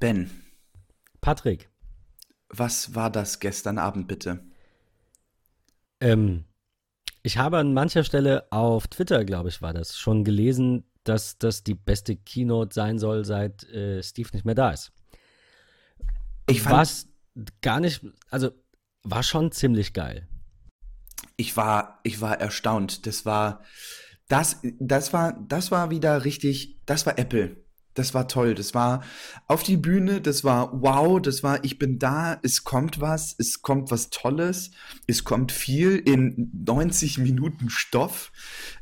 Ben. Patrick. Was war das gestern Abend bitte? Ähm, ich habe an mancher Stelle auf Twitter, glaube ich, war das, schon gelesen, dass das die beste Keynote sein soll, seit äh, Steve nicht mehr da ist. Ich fand, Was gar nicht, also war schon ziemlich geil. ich war, ich war erstaunt. Das war, das, das war, das war wieder richtig, das war Apple. Das war toll. Das war auf die Bühne, das war wow, das war, ich bin da, es kommt was, es kommt was Tolles, es kommt viel in 90 Minuten Stoff.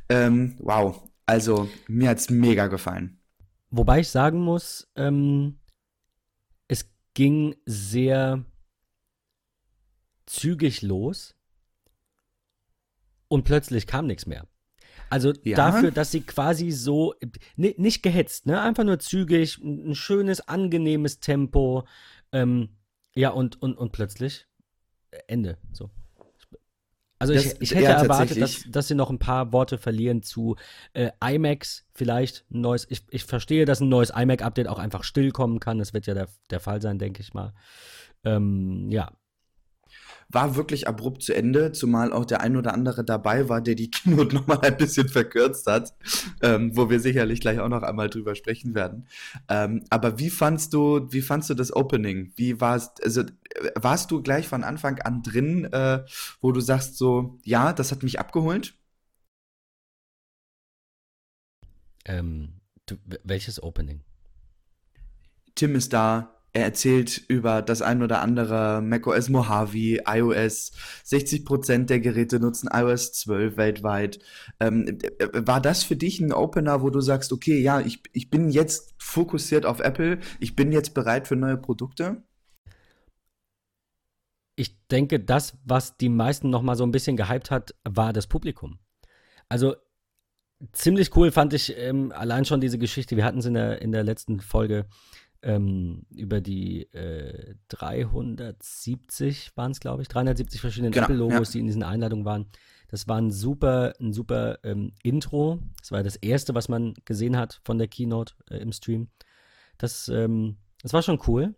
Ähm, wow. Also, mir hat's mega gefallen. Wobei ich sagen muss, ähm, es ging sehr zügig los und plötzlich kam nichts mehr. Also Ja. dafür, dass sie quasi so, ni- nicht gehetzt, ne? Einfach nur zügig, ein schönes, angenehmes Tempo. Ähm, ja, und, und, und plötzlich äh, Ende. So. Also ich, Das- ich hätte ja, erwartet, dass, dass sie noch ein paar Worte verlieren zu äh, iMacs vielleicht. Ein neues, ich, ich verstehe, dass ein neues iMac-Update auch einfach still kommen kann. Das wird ja der, der Fall sein, denke ich mal. Ähm, ja, War wirklich abrupt zu Ende, zumal auch der ein oder andere dabei war, der die Keynote nochmal ein bisschen verkürzt hat, ähm, wo wir sicherlich gleich auch noch einmal drüber sprechen werden. Ähm, aber wie fandst du, wie fandst du das Opening? Wie warst, also äh, warst du gleich von Anfang an drin, äh, wo du sagst so, ja, das hat mich abgeholt? ähm, du, welches Opening? Tim ist da, er erzählt über das ein oder andere macOS Mojave, iOS. 60% der Geräte nutzen iOS 12 weltweit. Ähm, äh, war das für dich ein Opener, wo du sagst, okay, ja, ich, ich bin jetzt fokussiert auf Apple, ich bin jetzt bereit für neue Produkte? ich denke, das, was die meisten noch mal so ein bisschen gehypt hat, war das Publikum. Also ziemlich cool fand ich ähm, allein schon diese Geschichte. Wir hatten es in der, in der letzten Folge ähm, über die äh, 370 waren es, glaube ich, 370 verschiedene Genau, Apple-Logos, ja. die in diesen Einladungen waren. Das war ein super, ein super ähm, Intro. Das war das erste, was man gesehen hat von der Keynote äh, im Stream. Das, ähm, das war schon cool.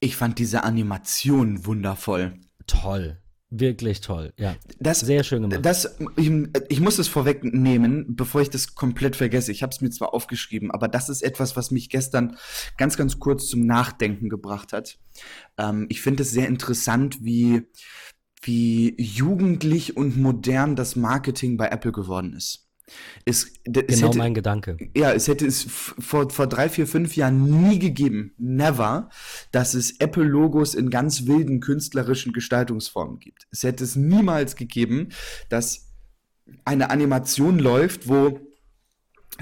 Ich fand diese Animation wundervoll. Toll. Wirklich toll. Ja. Das, Sehr schön gemacht. Das, ich, ich muss es vorwegnehmen, bevor ich das komplett vergesse. Ich habe es mir zwar aufgeschrieben, aber das ist etwas, was mich gestern ganz, ganz kurz zum Nachdenken gebracht hat. Ähm, ich finde es sehr interessant, wie, wie jugendlich und modern das Marketing bei Apple geworden ist. Es, es genau hätte, mein Gedanke. ja, es hätte es vor, vor drei, vier, fünf Jahren nie gegeben, never, dass es Apple-Logos in ganz wilden künstlerischen Gestaltungsformen gibt. Es hätte es niemals gegeben, dass eine Animation läuft, wo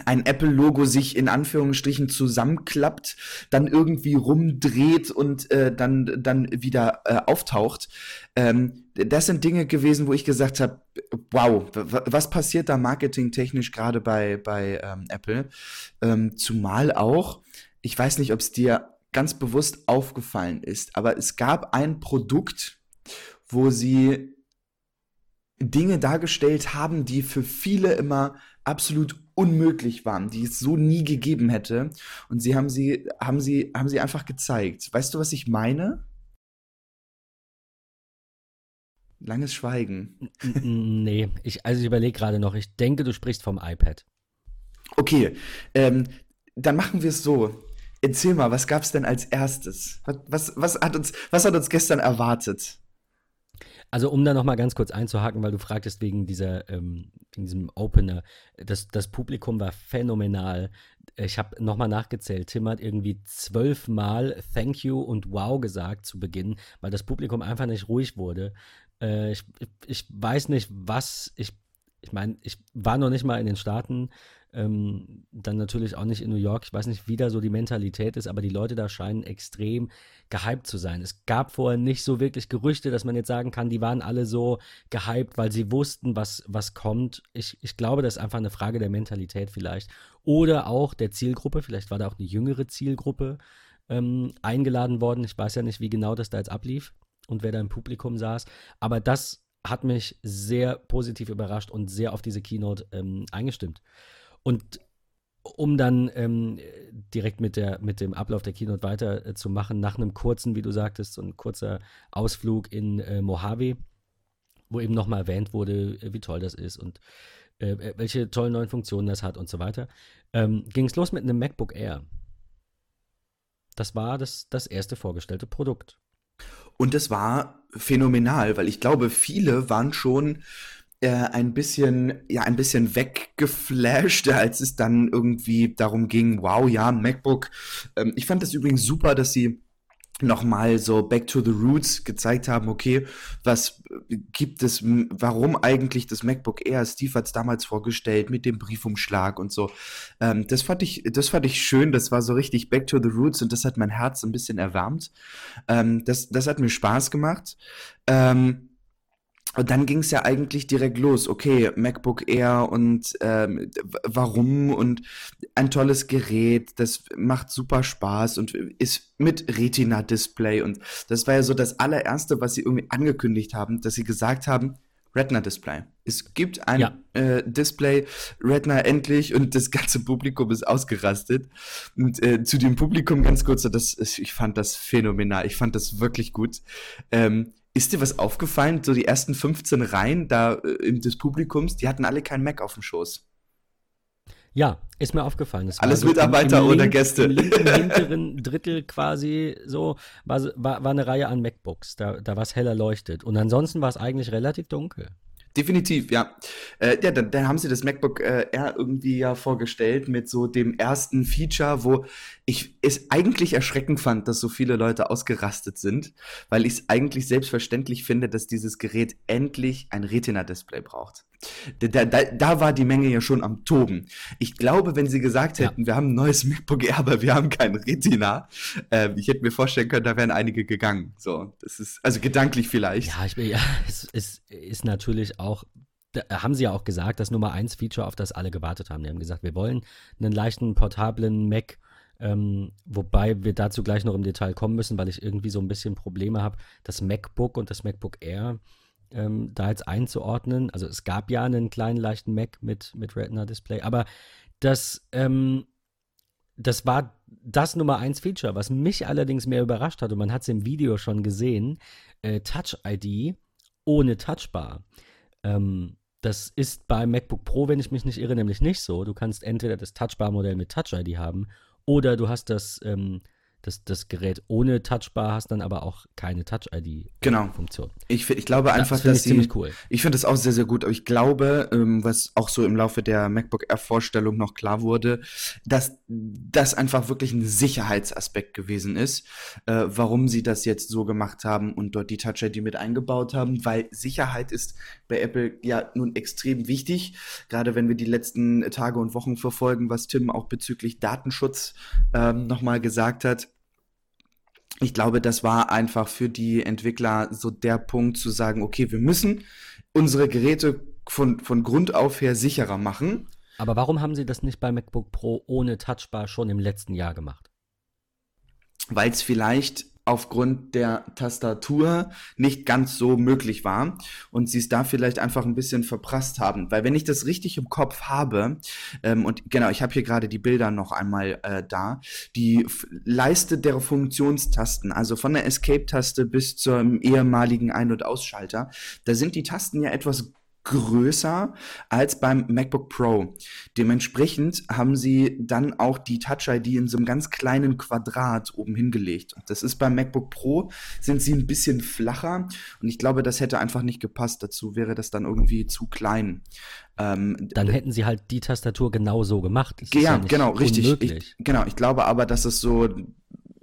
ein Apple-Logo sich in Anführungsstrichen zusammenklappt, dann irgendwie rumdreht und äh, dann, dann wieder äh, auftaucht. Ähm, das sind Dinge gewesen, wo ich gesagt habe, wow, was passiert da marketingtechnisch gerade bei, bei ähm, Apple? Ähm, zumal auch, ich weiß nicht, ob es dir ganz bewusst aufgefallen ist, aber es gab ein Produkt, wo sie Dinge dargestellt haben, die für viele immer absolut unmöglich waren, die es so nie gegeben hätte. Und sie haben sie, haben sie, haben sie einfach gezeigt. Weißt du, was ich meine? Langes Schweigen. Nee, ich, also ich überlege gerade noch. Ich denke, du sprichst vom iPad. Okay, ähm, dann machen wir es so. Erzähl mal, was gab's denn als erstes? Was, was, was, hat uns, was hat uns gestern erwartet? Also um da noch mal ganz kurz einzuhaken, weil du fragtest wegen dieser, ähm, wegen diesem Opener. Das, das Publikum war phänomenal. Ich habe noch mal nachgezählt. Tim hat irgendwie zwölfmal Thank you und Wow gesagt zu Beginn, weil das Publikum einfach nicht ruhig wurde. Äh, ich, ich weiß nicht, was ich. Ich meine, ich war noch nicht mal in den Staaten, ähm, dann natürlich auch nicht in New York. Ich weiß nicht, wie da so die Mentalität ist, aber die Leute da scheinen extrem gehypt zu sein. Es gab vorher nicht so wirklich Gerüchte, dass man jetzt sagen kann, die waren alle so gehypt, weil sie wussten, was, was kommt. Ich, ich glaube, das ist einfach eine Frage der Mentalität vielleicht. Oder auch der Zielgruppe. Vielleicht war da auch eine jüngere Zielgruppe ähm, eingeladen worden. Ich weiß ja nicht, wie genau das da jetzt ablief und wer da im Publikum saß. Aber das hat mich sehr positiv überrascht und sehr auf diese Keynote ähm, eingestimmt. Und um dann ähm, direkt mit, der, mit dem Ablauf der Keynote weiterzumachen, äh, nach einem kurzen, wie du sagtest, so ein kurzer Ausflug in äh, Mojave, wo eben nochmal erwähnt wurde, äh, wie toll das ist und äh, äh, welche tollen neuen Funktionen das hat und so weiter, ähm, ging es los mit einem MacBook Air. Das war das, das erste vorgestellte Produkt. Und das war phänomenal, weil ich glaube, viele waren schon äh, ein bisschen, ja, ein bisschen weggeflasht, als es dann irgendwie darum ging, wow, ja, MacBook. Ähm, ich fand das übrigens super, dass sie nochmal so back to the roots gezeigt haben, okay, was gibt es, warum eigentlich das MacBook Air, Steve hat es damals vorgestellt mit dem Briefumschlag und so. Ähm, das fand ich, das fand ich schön, das war so richtig back to the roots und das hat mein Herz ein bisschen erwärmt. Ähm, das, das hat mir Spaß gemacht. Ähm, und dann ging es ja eigentlich direkt los. Okay, MacBook Air und ähm, warum und ein tolles Gerät, das macht super Spaß und ist mit Retina-Display. Und das war ja so das allererste, was sie irgendwie angekündigt haben, dass sie gesagt haben, Retina-Display. Es gibt ein ja. äh, Display, Retina endlich und das ganze Publikum ist ausgerastet. Und äh, zu dem Publikum ganz kurz, das, ich fand das phänomenal, ich fand das wirklich gut. Ähm, ist dir was aufgefallen? So die ersten 15 Reihen da äh, des Publikums, die hatten alle keinen Mac auf dem Schoß. Ja, ist mir aufgefallen. Alles so Mitarbeiter oder Link, Gäste. Im hinteren Drittel quasi so war, war, war eine Reihe an MacBooks. Da, da war es heller leuchtet. Und ansonsten war es eigentlich relativ dunkel. Definitiv, ja. Äh, ja, dann, dann haben sie das MacBook äh, Air irgendwie ja vorgestellt mit so dem ersten Feature, wo ich es eigentlich erschreckend fand, dass so viele Leute ausgerastet sind, weil ich es eigentlich selbstverständlich finde, dass dieses Gerät endlich ein Retina-Display braucht. Da, da, da war die Menge ja schon am Toben. Ich glaube, wenn sie gesagt hätten, ja. wir haben ein neues MacBook Air, aber wir haben kein Retina, äh, ich hätte mir vorstellen können, da wären einige gegangen. So, das ist, also gedanklich vielleicht. Ja, ich, ja es, es ist natürlich auch da haben sie ja auch gesagt, das Nummer 1 Feature, auf das alle gewartet haben. Die haben gesagt, wir wollen einen leichten portablen Mac, ähm, wobei wir dazu gleich noch im Detail kommen müssen, weil ich irgendwie so ein bisschen Probleme habe. Das MacBook und das MacBook Air ähm, da jetzt einzuordnen. Also es gab ja einen kleinen leichten Mac mit, mit Retina-Display, aber das, ähm, das war das Nummer 1 Feature, was mich allerdings mehr überrascht hat, und man hat es im Video schon gesehen, äh, Touch ID ohne Touchbar. Ähm, das ist bei MacBook Pro, wenn ich mich nicht irre, nämlich nicht so. Du kannst entweder das Touchbar-Modell mit Touch ID haben oder du hast das ähm, das, das Gerät ohne Touchbar hast dann aber auch keine Touch-ID-Funktion. Genau. Ich, ich glaube einfach, das dass sie, ziemlich cool. Ich finde das auch sehr, sehr gut, aber ich glaube, ähm, was auch so im Laufe der MacBook Air-Vorstellung noch klar wurde, dass das einfach wirklich ein Sicherheitsaspekt gewesen ist, äh, warum sie das jetzt so gemacht haben und dort die Touch-ID mit eingebaut haben, weil Sicherheit ist bei Apple ja nun extrem wichtig, gerade wenn wir die letzten Tage und Wochen verfolgen, was Tim auch bezüglich Datenschutz ähm, nochmal gesagt hat ich glaube, das war einfach für die Entwickler so der Punkt zu sagen, okay, wir müssen unsere Geräte von, von Grund auf her sicherer machen. Aber warum haben sie das nicht bei MacBook Pro ohne Touchbar schon im letzten Jahr gemacht? Weil es vielleicht aufgrund der Tastatur nicht ganz so möglich war und sie es da vielleicht einfach ein bisschen verprasst haben. Weil wenn ich das richtig im Kopf habe, ähm, und genau, ich habe hier gerade die Bilder noch einmal äh, da, die Leiste der Funktionstasten, also von der Escape-Taste bis zum ehemaligen Ein- und Ausschalter, da sind die Tasten ja etwas größer als beim MacBook Pro. Dementsprechend haben sie dann auch die Touch ID in so einem ganz kleinen Quadrat oben hingelegt. Das ist beim MacBook Pro sind sie ein bisschen flacher und ich glaube, das hätte einfach nicht gepasst. Dazu wäre das dann irgendwie zu klein. Ähm, dann hätten sie halt die Tastatur genau so gemacht. Das ja, ja genau, richtig. Ich, genau, ich glaube aber, dass es so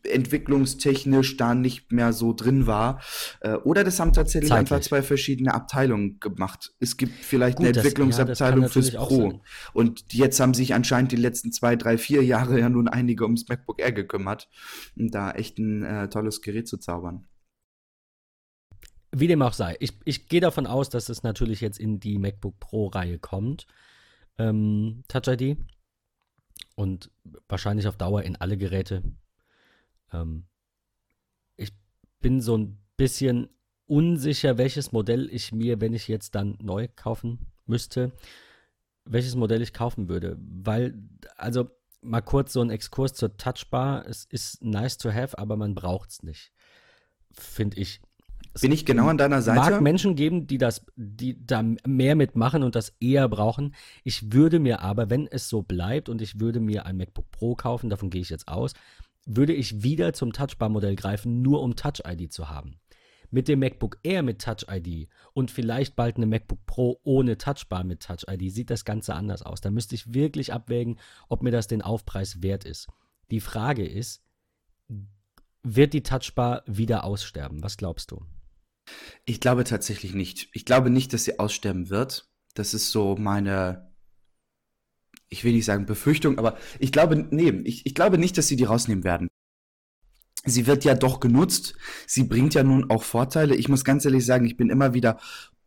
entwicklungstechnisch da nicht mehr so drin war. Äh, oder das haben tatsächlich Zeitlich. einfach zwei verschiedene Abteilungen gemacht. Es gibt vielleicht Gut, eine Entwicklungsabteilung ja, fürs Pro. Und jetzt haben sich anscheinend die letzten zwei, drei, vier Jahre ja nun einige ums MacBook Air gekümmert, um da echt ein äh, tolles Gerät zu zaubern. Wie dem auch sei. Ich, ich gehe davon aus, dass es natürlich jetzt in die MacBook Pro-Reihe kommt. Ähm, Touch ID. Und wahrscheinlich auf Dauer in alle Geräte. Ähm, ich bin so ein bisschen unsicher, welches Modell ich mir, wenn ich jetzt dann neu kaufen müsste, welches Modell ich kaufen würde. Weil, also mal kurz so ein Exkurs zur Touchbar. Es ist nice to have, aber man braucht es nicht. Finde ich. Bin ich genau an deiner Seite? mag Menschen geben, die das, die da mehr mitmachen und das eher brauchen. Ich würde mir aber, wenn es so bleibt und ich würde mir ein MacBook Pro kaufen, davon gehe ich jetzt aus, würde ich wieder zum Touchbar-Modell greifen, nur um Touch-ID zu haben. Mit dem MacBook Air mit Touch-ID und vielleicht bald eine MacBook Pro ohne Touchbar mit Touch-ID sieht das Ganze anders aus. Da müsste ich wirklich abwägen, ob mir das den Aufpreis wert ist. Die Frage ist, wird die Touchbar wieder aussterben? Was glaubst du? Ich glaube tatsächlich nicht. Ich glaube nicht, dass sie aussterben wird. Das ist so meine, ich will nicht sagen Befürchtung, aber ich glaube, nee, ich, ich glaube nicht, dass sie die rausnehmen werden. Sie wird ja doch genutzt. Sie bringt ja nun auch Vorteile. Ich muss ganz ehrlich sagen, ich bin immer wieder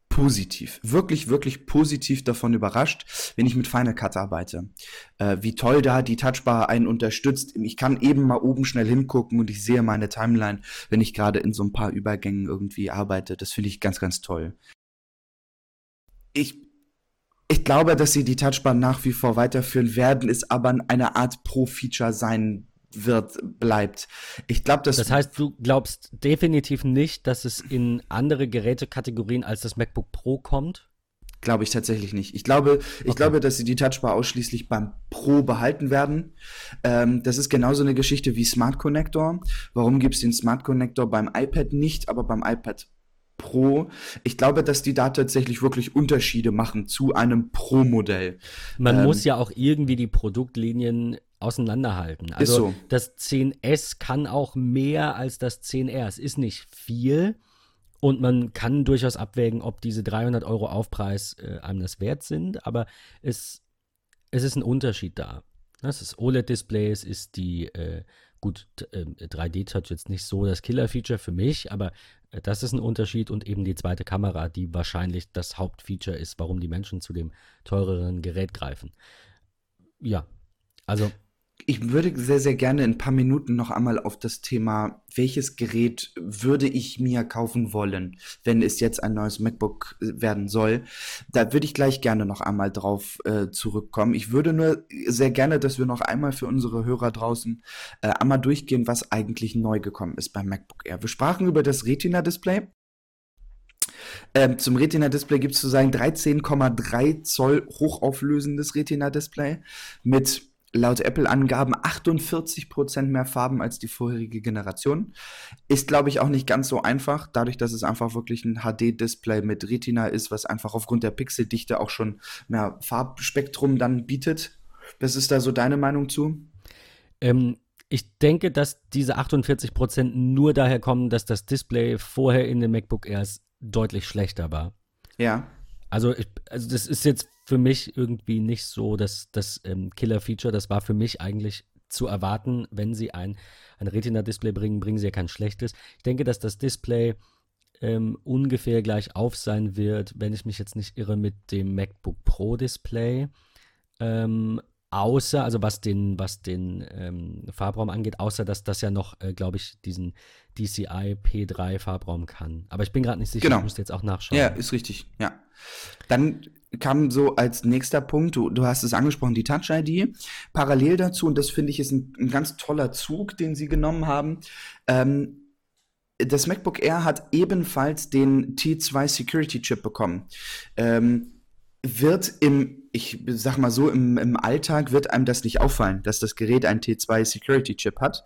positiv, wirklich, wirklich positiv davon überrascht, wenn ich mit Final Cut arbeite. Äh, wie toll da die Touchbar einen unterstützt. Ich kann eben mal oben schnell hingucken und ich sehe meine Timeline, wenn ich gerade in so ein paar Übergängen irgendwie arbeite. Das finde ich ganz, ganz toll. Ich, ich glaube, dass sie die Touchbar nach wie vor weiterführen werden, ist aber eine Art Pro-Feature sein wird, bleibt. Ich glaube, dass. Das heißt, du glaubst definitiv nicht, dass es in andere Gerätekategorien als das MacBook Pro kommt? Glaube ich tatsächlich nicht. Ich glaube, ich okay. glaube, dass sie die Touchbar ausschließlich beim Pro behalten werden. Ähm, das ist genauso eine Geschichte wie Smart Connector. Warum gibt es den Smart Connector beim iPad nicht, aber beim iPad Pro. Ich glaube, dass die da tatsächlich wirklich Unterschiede machen zu einem Pro-Modell. Man ähm, muss ja auch irgendwie die Produktlinien auseinanderhalten. Also so. das 10S kann auch mehr als das 10R. Es ist nicht viel und man kann durchaus abwägen, ob diese 300 Euro Aufpreis äh, einem das wert sind, aber es, es ist ein Unterschied da. Das ist OLED-Display, es ist die, äh, gut, äh, 3D-Touch jetzt nicht so das Killer-Feature für mich, aber das ist ein Unterschied und eben die zweite Kamera, die wahrscheinlich das Hauptfeature ist, warum die Menschen zu dem teureren Gerät greifen. Ja, also ich würde sehr, sehr gerne in ein paar Minuten noch einmal auf das Thema, welches Gerät würde ich mir kaufen wollen, wenn es jetzt ein neues MacBook werden soll. Da würde ich gleich gerne noch einmal drauf äh, zurückkommen. Ich würde nur sehr gerne, dass wir noch einmal für unsere Hörer draußen äh, einmal durchgehen, was eigentlich neu gekommen ist beim MacBook Air. Wir sprachen über das Retina-Display. Ähm, zum Retina-Display gibt es zu sagen 13,3 Zoll hochauflösendes Retina-Display mit laut Apple-Angaben 48% mehr Farben als die vorherige Generation. Ist, glaube ich, auch nicht ganz so einfach, dadurch, dass es einfach wirklich ein HD-Display mit Retina ist, was einfach aufgrund der Pixeldichte auch schon mehr Farbspektrum dann bietet. Was ist da so deine Meinung zu? Ähm, ich denke, dass diese 48% nur daher kommen, dass das Display vorher in den MacBook Airs deutlich schlechter war. Ja. Also, ich, also das ist jetzt für mich irgendwie nicht so das, das ähm, Killer-Feature. Das war für mich eigentlich zu erwarten, wenn sie ein, ein Retina-Display bringen, bringen sie ja kein schlechtes. Ich denke, dass das Display ähm, ungefähr gleich auf sein wird, wenn ich mich jetzt nicht irre, mit dem MacBook Pro Display. Ähm, außer, also was den, was den ähm, Farbraum angeht, außer dass das ja noch, äh, glaube ich, diesen DCI P3 Farbraum kann. Aber ich bin gerade nicht sicher, genau. ich muss jetzt auch nachschauen. Ja, ist richtig, ja. Dann kam so als nächster Punkt, du, du hast es angesprochen, die Touch-ID. Parallel dazu, und das finde ich ist ein, ein, ganz toller Zug, den sie genommen haben, ähm, das MacBook Air hat ebenfalls den T2 Security Chip bekommen. Ähm, wird im, ich sag mal so, im, im Alltag wird einem das nicht auffallen, dass das Gerät einen T2 Security Chip hat.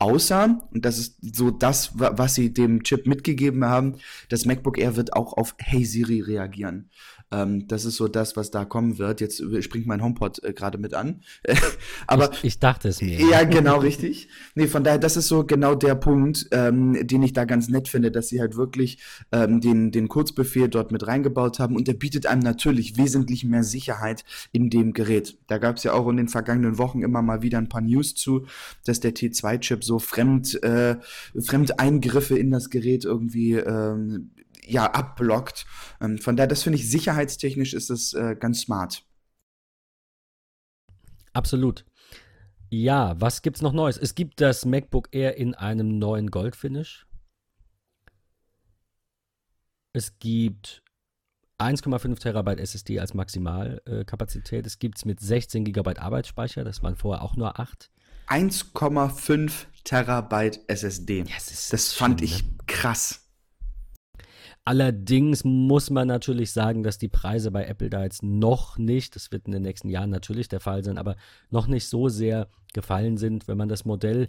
Außer, und das ist so das, was sie dem Chip mitgegeben haben, das MacBook Air wird auch auf Hey Siri reagieren. Ähm, das ist so das, was da kommen wird. Jetzt springt mein HomePod äh, gerade mit an. Aber ich, ich, dachte es mir. Ja, genau, richtig. Nee, von daher, das ist so genau der Punkt, ähm, den ich da ganz nett finde, dass sie halt wirklich ähm, den, den Kurzbefehl dort mit reingebaut haben und der bietet einem natürlich wesentlich mehr Sicherheit in dem Gerät. Da gab es ja auch in den vergangenen Wochen immer mal wieder ein paar News zu, dass der T2-Chip so fremd, äh, fremd Eingriffe in das Gerät irgendwie ähm, ja, abblockt. Ähm, von daher, das finde ich sicherheitstechnisch ist das äh, ganz smart. Absolut. Ja, was gibt's noch Neues? Es gibt das MacBook Air in einem neuen Goldfinish. Es gibt 1,5 Terabyte SSD als Maximalkapazität. es gibt es mit 16 Gigabyte Arbeitsspeicher, das waren vorher auch nur 8. 1,5 Terabyte SSD. Ja, das, das fand ich ne? krass. Allerdings muss man natürlich sagen, dass die Preise bei Apple da jetzt noch nicht, das wird in den nächsten Jahren natürlich der Fall sein, aber noch nicht so sehr gefallen sind, wenn man das Modell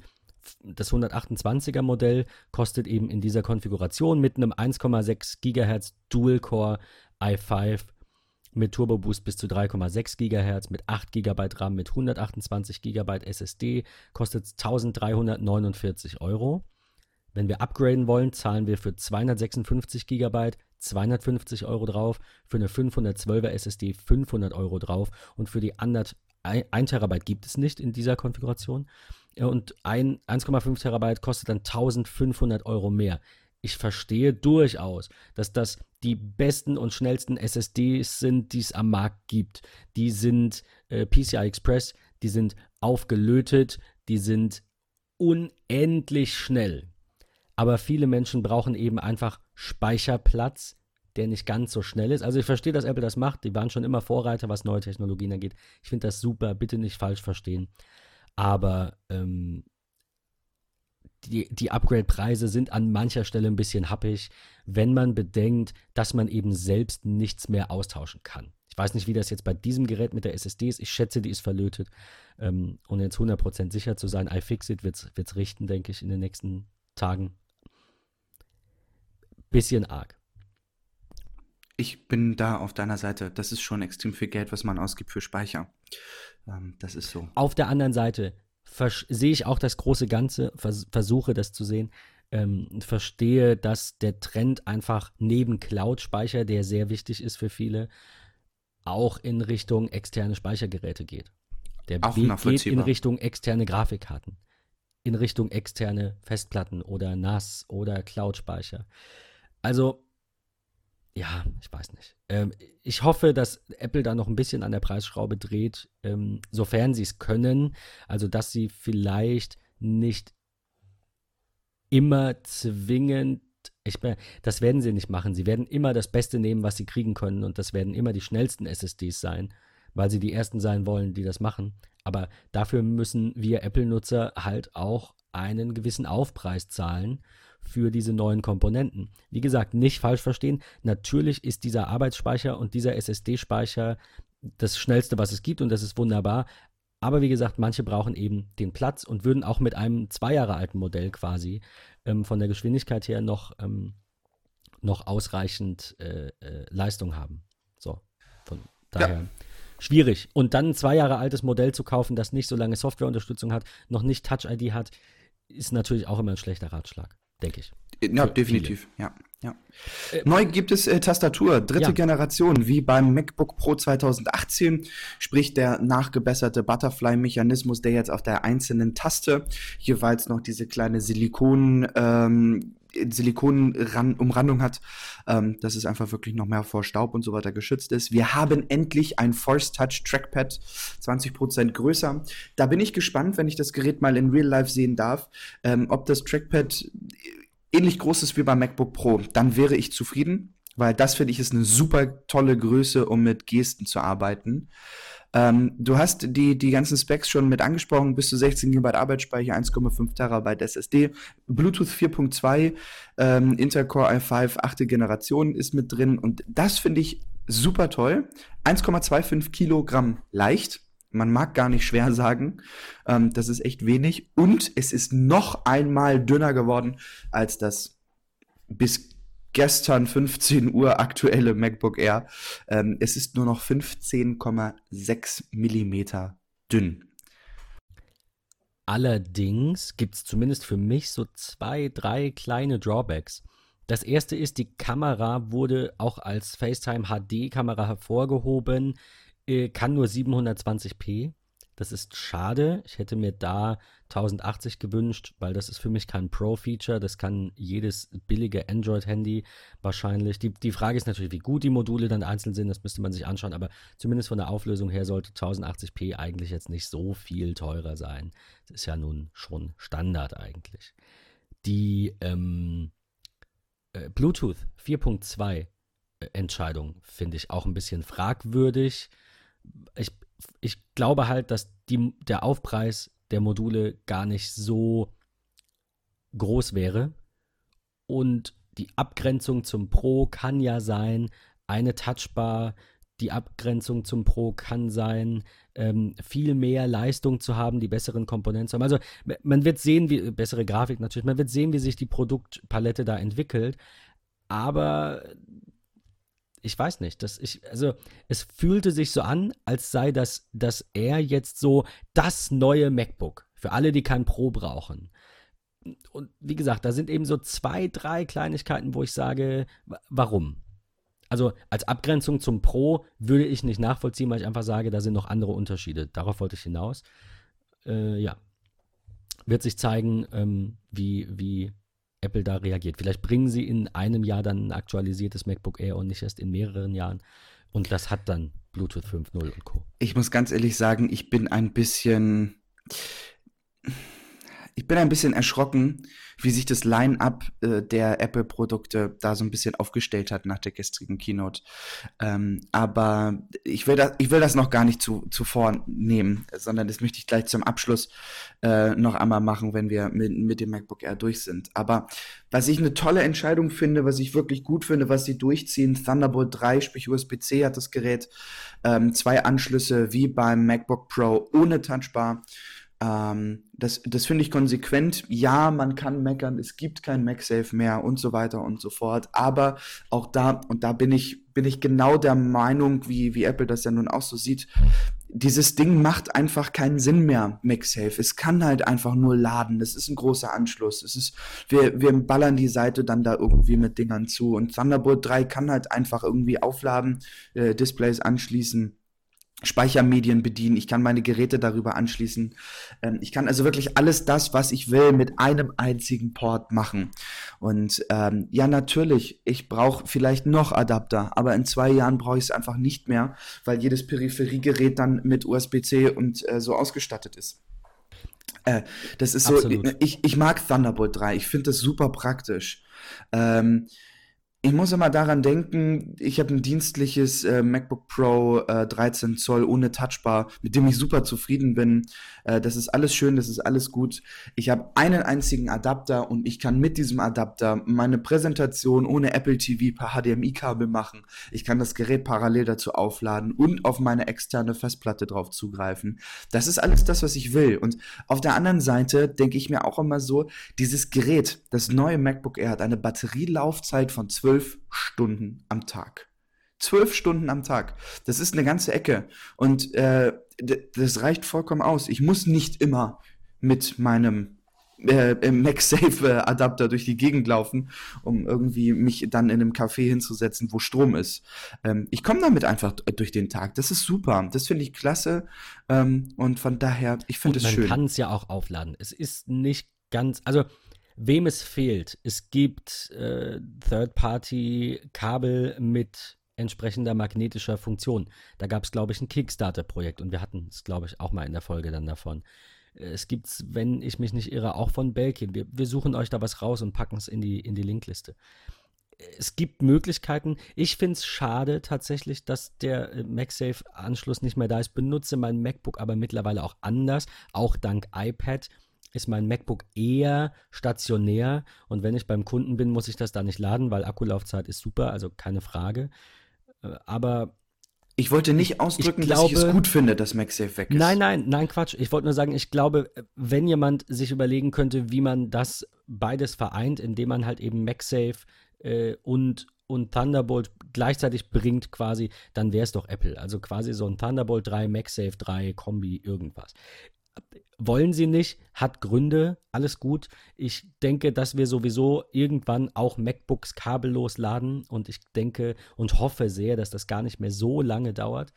das 128er Modell kostet eben in dieser Konfiguration mit einem 1,6 GHz Dual-Core i5 mit Turbo Boost bis zu 3,6 GHz, mit 8 GB RAM, mit 128 GB SSD, kostet 1349 Euro. Wenn wir upgraden wollen, zahlen wir für 256 GB 250 Euro drauf, für eine 512er SSD 500 Euro drauf und für die 1 Terabyte gibt es nicht in dieser Konfiguration. Und 1,5 Terabyte kostet dann 1500 Euro mehr. Ich verstehe durchaus, dass das die besten und schnellsten SSDs sind, die es am Markt gibt. Die sind äh, PCI Express, die sind aufgelötet, die sind unendlich schnell. Aber viele Menschen brauchen eben einfach Speicherplatz, der nicht ganz so schnell ist. Also ich verstehe, dass Apple das macht. Die waren schon immer Vorreiter, was neue Technologien angeht. Ich finde das super, bitte nicht falsch verstehen. Aber ähm, die, die Upgrade-Preise sind an mancher Stelle ein bisschen happig, wenn man bedenkt, dass man eben selbst nichts mehr austauschen kann. Ich weiß nicht, wie das jetzt bei diesem Gerät mit der SSD ist. Ich schätze, die ist verlötet. Ähm, und jetzt 100% sicher zu sein, iFixit wird es richten, denke ich, in den nächsten Tagen. Bisschen arg. Ich bin da auf deiner Seite. Das ist schon extrem viel Geld, was man ausgibt für Speicher. Ähm, das ist so. Auf der anderen Seite sehe ich auch das große Ganze, vers versuche das zu sehen, ähm, verstehe, dass der Trend einfach neben Cloud-Speicher, der sehr wichtig ist für viele, auch in Richtung externe Speichergeräte geht. Der auch geht in Richtung externe Grafikkarten, in Richtung externe Festplatten oder NAS oder Cloud-Speicher. Also ja, ich weiß nicht. Ähm, ich hoffe, dass Apple da noch ein bisschen an der Preisschraube dreht, ähm, sofern sie es können. Also, dass sie vielleicht nicht immer zwingend, ich, das werden sie nicht machen. Sie werden immer das Beste nehmen, was sie kriegen können. Und das werden immer die schnellsten SSDs sein, weil sie die ersten sein wollen, die das machen. Aber dafür müssen wir Apple-Nutzer halt auch einen gewissen Aufpreis zahlen für diese neuen Komponenten. Wie gesagt, nicht falsch verstehen. Natürlich ist dieser Arbeitsspeicher und dieser SSD-Speicher das schnellste, was es gibt und das ist wunderbar. Aber wie gesagt, manche brauchen eben den Platz und würden auch mit einem zwei Jahre alten Modell quasi ähm, von der Geschwindigkeit her noch, ähm, noch ausreichend äh, äh, Leistung haben. So, von daher. Ja. Schwierig. Und dann ein zwei Jahre altes Modell zu kaufen, das nicht so lange Softwareunterstützung hat, noch nicht Touch-ID hat, ist natürlich auch immer ein schlechter Ratschlag denke ich. Ja, Für definitiv, viele. ja. Ja. Äh, Neu gibt es äh, Tastatur, dritte ja. Generation, wie beim MacBook Pro 2018, sprich der nachgebesserte Butterfly-Mechanismus, der jetzt auf der einzelnen Taste jeweils noch diese kleine Silikon, ähm, Silikonumrandung hat, ähm, dass es einfach wirklich noch mehr vor Staub und so weiter geschützt ist. Wir haben endlich ein Force Touch Trackpad, 20% größer. Da bin ich gespannt, wenn ich das Gerät mal in Real Life sehen darf, ähm, ob das Trackpad ähnlich groß ist wie beim MacBook Pro. Dann wäre ich zufrieden, weil das finde ich ist eine super tolle Größe, um mit Gesten zu arbeiten. Ähm, du hast die, die ganzen Specs schon mit angesprochen, bis zu 16 GB Arbeitsspeicher, 1,5 Terabyte SSD, Bluetooth 4.2, ähm, Intercore i5, achte Generation ist mit drin und das finde ich super toll. 1,25 Kilogramm leicht. Man mag gar nicht schwer sagen. Ähm, das ist echt wenig. Und es ist noch einmal dünner geworden als das bis gestern 15 Uhr aktuelle MacBook Air. Ähm, es ist nur noch 15,6 Millimeter dünn. Allerdings gibt es zumindest für mich so zwei, drei kleine Drawbacks. Das erste ist, die Kamera wurde auch als FaceTime HD-Kamera hervorgehoben, äh, kann nur 720p. Das ist schade. Ich hätte mir da 1080 gewünscht, weil das ist für mich kein Pro-Feature. Das kann jedes billige Android-Handy wahrscheinlich. Die, die Frage ist natürlich, wie gut die Module dann einzeln sind. Das müsste man sich anschauen. Aber zumindest von der Auflösung her sollte 1080p eigentlich jetzt nicht so viel teurer sein. Das ist ja nun schon Standard eigentlich. Die ähm, äh, Bluetooth 4.2 Entscheidung, finde ich auch ein bisschen fragwürdig. Ich, ich glaube halt, dass die, der Aufpreis der Module gar nicht so groß wäre. Und die Abgrenzung zum Pro kann ja sein, eine Touchbar, die Abgrenzung zum Pro kann sein, ähm, viel mehr Leistung zu haben, die besseren Komponenten zu haben. Also man wird sehen, wie bessere Grafik natürlich, man wird sehen, wie sich die Produktpalette da entwickelt. Aber ich weiß nicht, dass ich, also es fühlte sich so an, als sei das, dass er jetzt so das neue MacBook für alle, die kein Pro brauchen. Und wie gesagt, da sind eben so zwei, drei Kleinigkeiten, wo ich sage, warum? Also als Abgrenzung zum Pro würde ich nicht nachvollziehen, weil ich einfach sage, da sind noch andere Unterschiede. Darauf wollte ich hinaus. Äh, ja. Wird sich zeigen, ähm, wie, wie Apple da reagiert. Vielleicht bringen sie in einem Jahr dann ein aktualisiertes MacBook Air und nicht erst in mehreren Jahren. Und das hat dann Bluetooth 5.0 und Co. Ich muss ganz ehrlich sagen, ich bin ein bisschen ich bin ein bisschen erschrocken, wie sich das Line-up äh, der Apple-Produkte da so ein bisschen aufgestellt hat nach der gestrigen Keynote. Ähm, aber ich will, das, ich will das noch gar nicht zu, zuvor nehmen, sondern das möchte ich gleich zum Abschluss äh, noch einmal machen, wenn wir mit, mit dem MacBook Air durch sind. Aber was ich eine tolle Entscheidung finde, was ich wirklich gut finde, was sie durchziehen, Thunderbolt 3, sprich USB-C hat das Gerät, ähm, zwei Anschlüsse wie beim MacBook Pro ohne Touchbar. Ähm, das das finde ich konsequent. Ja, man kann meckern, es gibt kein MagSafe mehr und so weiter und so fort. Aber auch da, und da bin ich, bin ich genau der Meinung, wie, wie Apple das ja nun auch so sieht, dieses Ding macht einfach keinen Sinn mehr, MagSafe. Es kann halt einfach nur laden. Das ist ein großer Anschluss. Es ist, wir, wir ballern die Seite dann da irgendwie mit Dingern zu. Und Thunderbolt 3 kann halt einfach irgendwie aufladen, äh, Displays anschließen Speichermedien bedienen, ich kann meine Geräte darüber anschließen. Ähm, ich kann also wirklich alles das, was ich will, mit einem einzigen Port machen. Und ähm, ja, natürlich, ich brauche vielleicht noch Adapter, aber in zwei Jahren brauche ich es einfach nicht mehr, weil jedes Peripheriegerät dann mit USB-C und äh, so ausgestattet ist. Äh, das ist Absolut. so, ich, ich mag Thunderbolt 3, ich finde das super praktisch. Ähm, ich muss immer daran denken, ich habe ein dienstliches äh, MacBook Pro äh, 13 Zoll ohne Touchbar, mit dem ich super zufrieden bin. Äh, das ist alles schön, das ist alles gut. Ich habe einen einzigen Adapter und ich kann mit diesem Adapter meine Präsentation ohne Apple TV per HDMI-Kabel machen. Ich kann das Gerät parallel dazu aufladen und auf meine externe Festplatte drauf zugreifen. Das ist alles das, was ich will. Und auf der anderen Seite denke ich mir auch immer so, dieses Gerät, das neue MacBook Air hat eine Batterielaufzeit von 12 zwölf Stunden am Tag. Zwölf Stunden am Tag. Das ist eine ganze Ecke. Und äh, das reicht vollkommen aus. Ich muss nicht immer mit meinem äh, MagSafe-Adapter durch die Gegend laufen, um irgendwie mich dann in einem Café hinzusetzen, wo Strom ist. Ähm, ich komme damit einfach durch den Tag. Das ist super. Das finde ich klasse. Ähm, und von daher, ich finde es schön. Man kann es ja auch aufladen. Es ist nicht ganz, also wem es fehlt. Es gibt äh, Third-Party-Kabel mit entsprechender magnetischer Funktion. Da gab es, glaube ich, ein Kickstarter-Projekt und wir hatten es, glaube ich, auch mal in der Folge dann davon. Es gibt es, wenn ich mich nicht irre, auch von Belkin. Wir, wir suchen euch da was raus und packen es in die, in die Linkliste. Es gibt Möglichkeiten. Ich finde es schade tatsächlich, dass der äh, MagSafe-Anschluss nicht mehr da ist. Benutze mein MacBook aber mittlerweile auch anders, auch dank iPad ist mein MacBook eher stationär und wenn ich beim Kunden bin, muss ich das da nicht laden, weil Akkulaufzeit ist super, also keine Frage. Äh, aber ich wollte nicht ausdrücken, ich glaube, dass ich es gut finde, dass MagSafe weg ist. Nein, nein, nein, Quatsch. Ich wollte nur sagen, ich glaube, wenn jemand sich überlegen könnte, wie man das beides vereint, indem man halt eben MagSafe äh, und und Thunderbolt gleichzeitig bringt quasi, dann wäre es doch Apple. Also quasi so ein Thunderbolt 3, MagSafe 3 Kombi, irgendwas wollen sie nicht, hat Gründe, alles gut. Ich denke, dass wir sowieso irgendwann auch MacBooks kabellos laden und ich denke und hoffe sehr, dass das gar nicht mehr so lange dauert.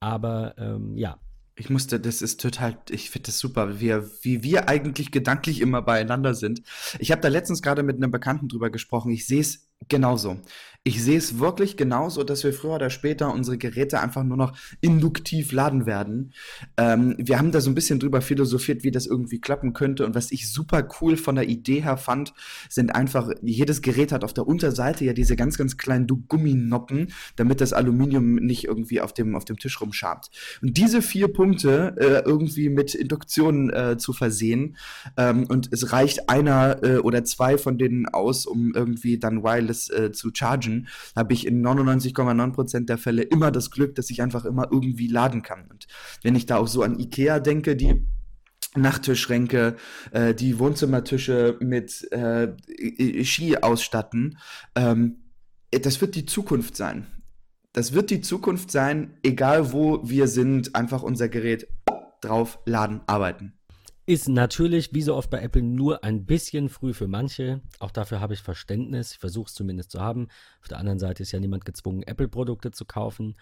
Aber ähm, ja. Ich musste, das ist total, ich finde das super, wie, wie wir eigentlich gedanklich immer beieinander sind. Ich habe da letztens gerade mit einem Bekannten drüber gesprochen. Ich sehe es genauso. Ich sehe es wirklich genauso, dass wir früher oder später unsere Geräte einfach nur noch induktiv laden werden. Ähm, wir haben da so ein bisschen drüber philosophiert, wie das irgendwie klappen könnte. Und was ich super cool von der Idee her fand, sind einfach, jedes Gerät hat auf der Unterseite ja diese ganz, ganz kleinen Gumminoppen, damit das Aluminium nicht irgendwie auf dem, auf dem Tisch rumschabt. Und diese vier Punkte äh, irgendwie mit Induktion äh, zu versehen ähm, und es reicht einer äh, oder zwei von denen aus, um irgendwie dann wireless äh, zu chargen habe ich in 99,9% der Fälle immer das Glück, dass ich einfach immer irgendwie laden kann. Und wenn ich da auch so an Ikea denke, die Nachttischschränke, äh, die Wohnzimmertische mit äh, Ski ausstatten, ähm, das wird die Zukunft sein. Das wird die Zukunft sein, egal wo wir sind, einfach unser Gerät drauf laden, arbeiten. Ist natürlich, wie so oft bei Apple, nur ein bisschen früh für manche. Auch dafür habe ich Verständnis. Ich versuche es zumindest zu haben. Auf der anderen Seite ist ja niemand gezwungen, Apple-Produkte zu kaufen.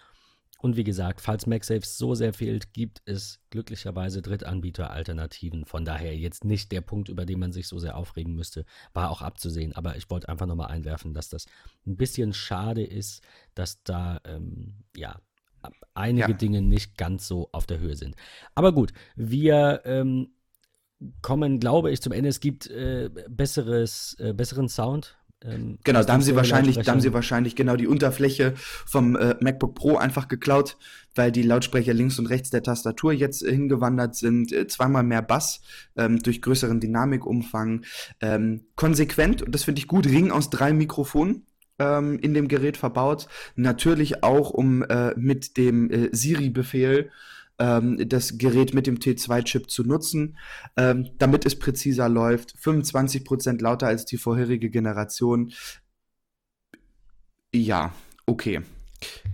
Und wie gesagt, falls MagSafe so sehr fehlt, gibt es glücklicherweise Drittanbieter-Alternativen. Von daher jetzt nicht der Punkt, über den man sich so sehr aufregen müsste, war auch abzusehen. Aber ich wollte einfach nochmal einwerfen, dass das ein bisschen schade ist, dass da, ähm, ja, einige ja. Dinge nicht ganz so auf der Höhe sind. Aber gut, wir ähm, kommen, glaube ich, zum Ende. Es gibt äh, besseres, äh, besseren Sound. Ähm, genau, da haben sie wahrscheinlich, da haben sie wahrscheinlich genau die Unterfläche vom äh, MacBook Pro einfach geklaut, weil die Lautsprecher links und rechts der Tastatur jetzt hingewandert sind. Äh, zweimal mehr Bass ähm, durch größeren Dynamikumfang. Ähm, konsequent, und das finde ich gut, Ring aus drei Mikrofonen ähm, in dem Gerät verbaut. Natürlich auch um äh, mit dem äh, Siri-Befehl ähm, das Gerät mit dem T2-Chip zu nutzen, ähm, damit es präziser läuft. 25% lauter als die vorherige Generation. Ja, okay.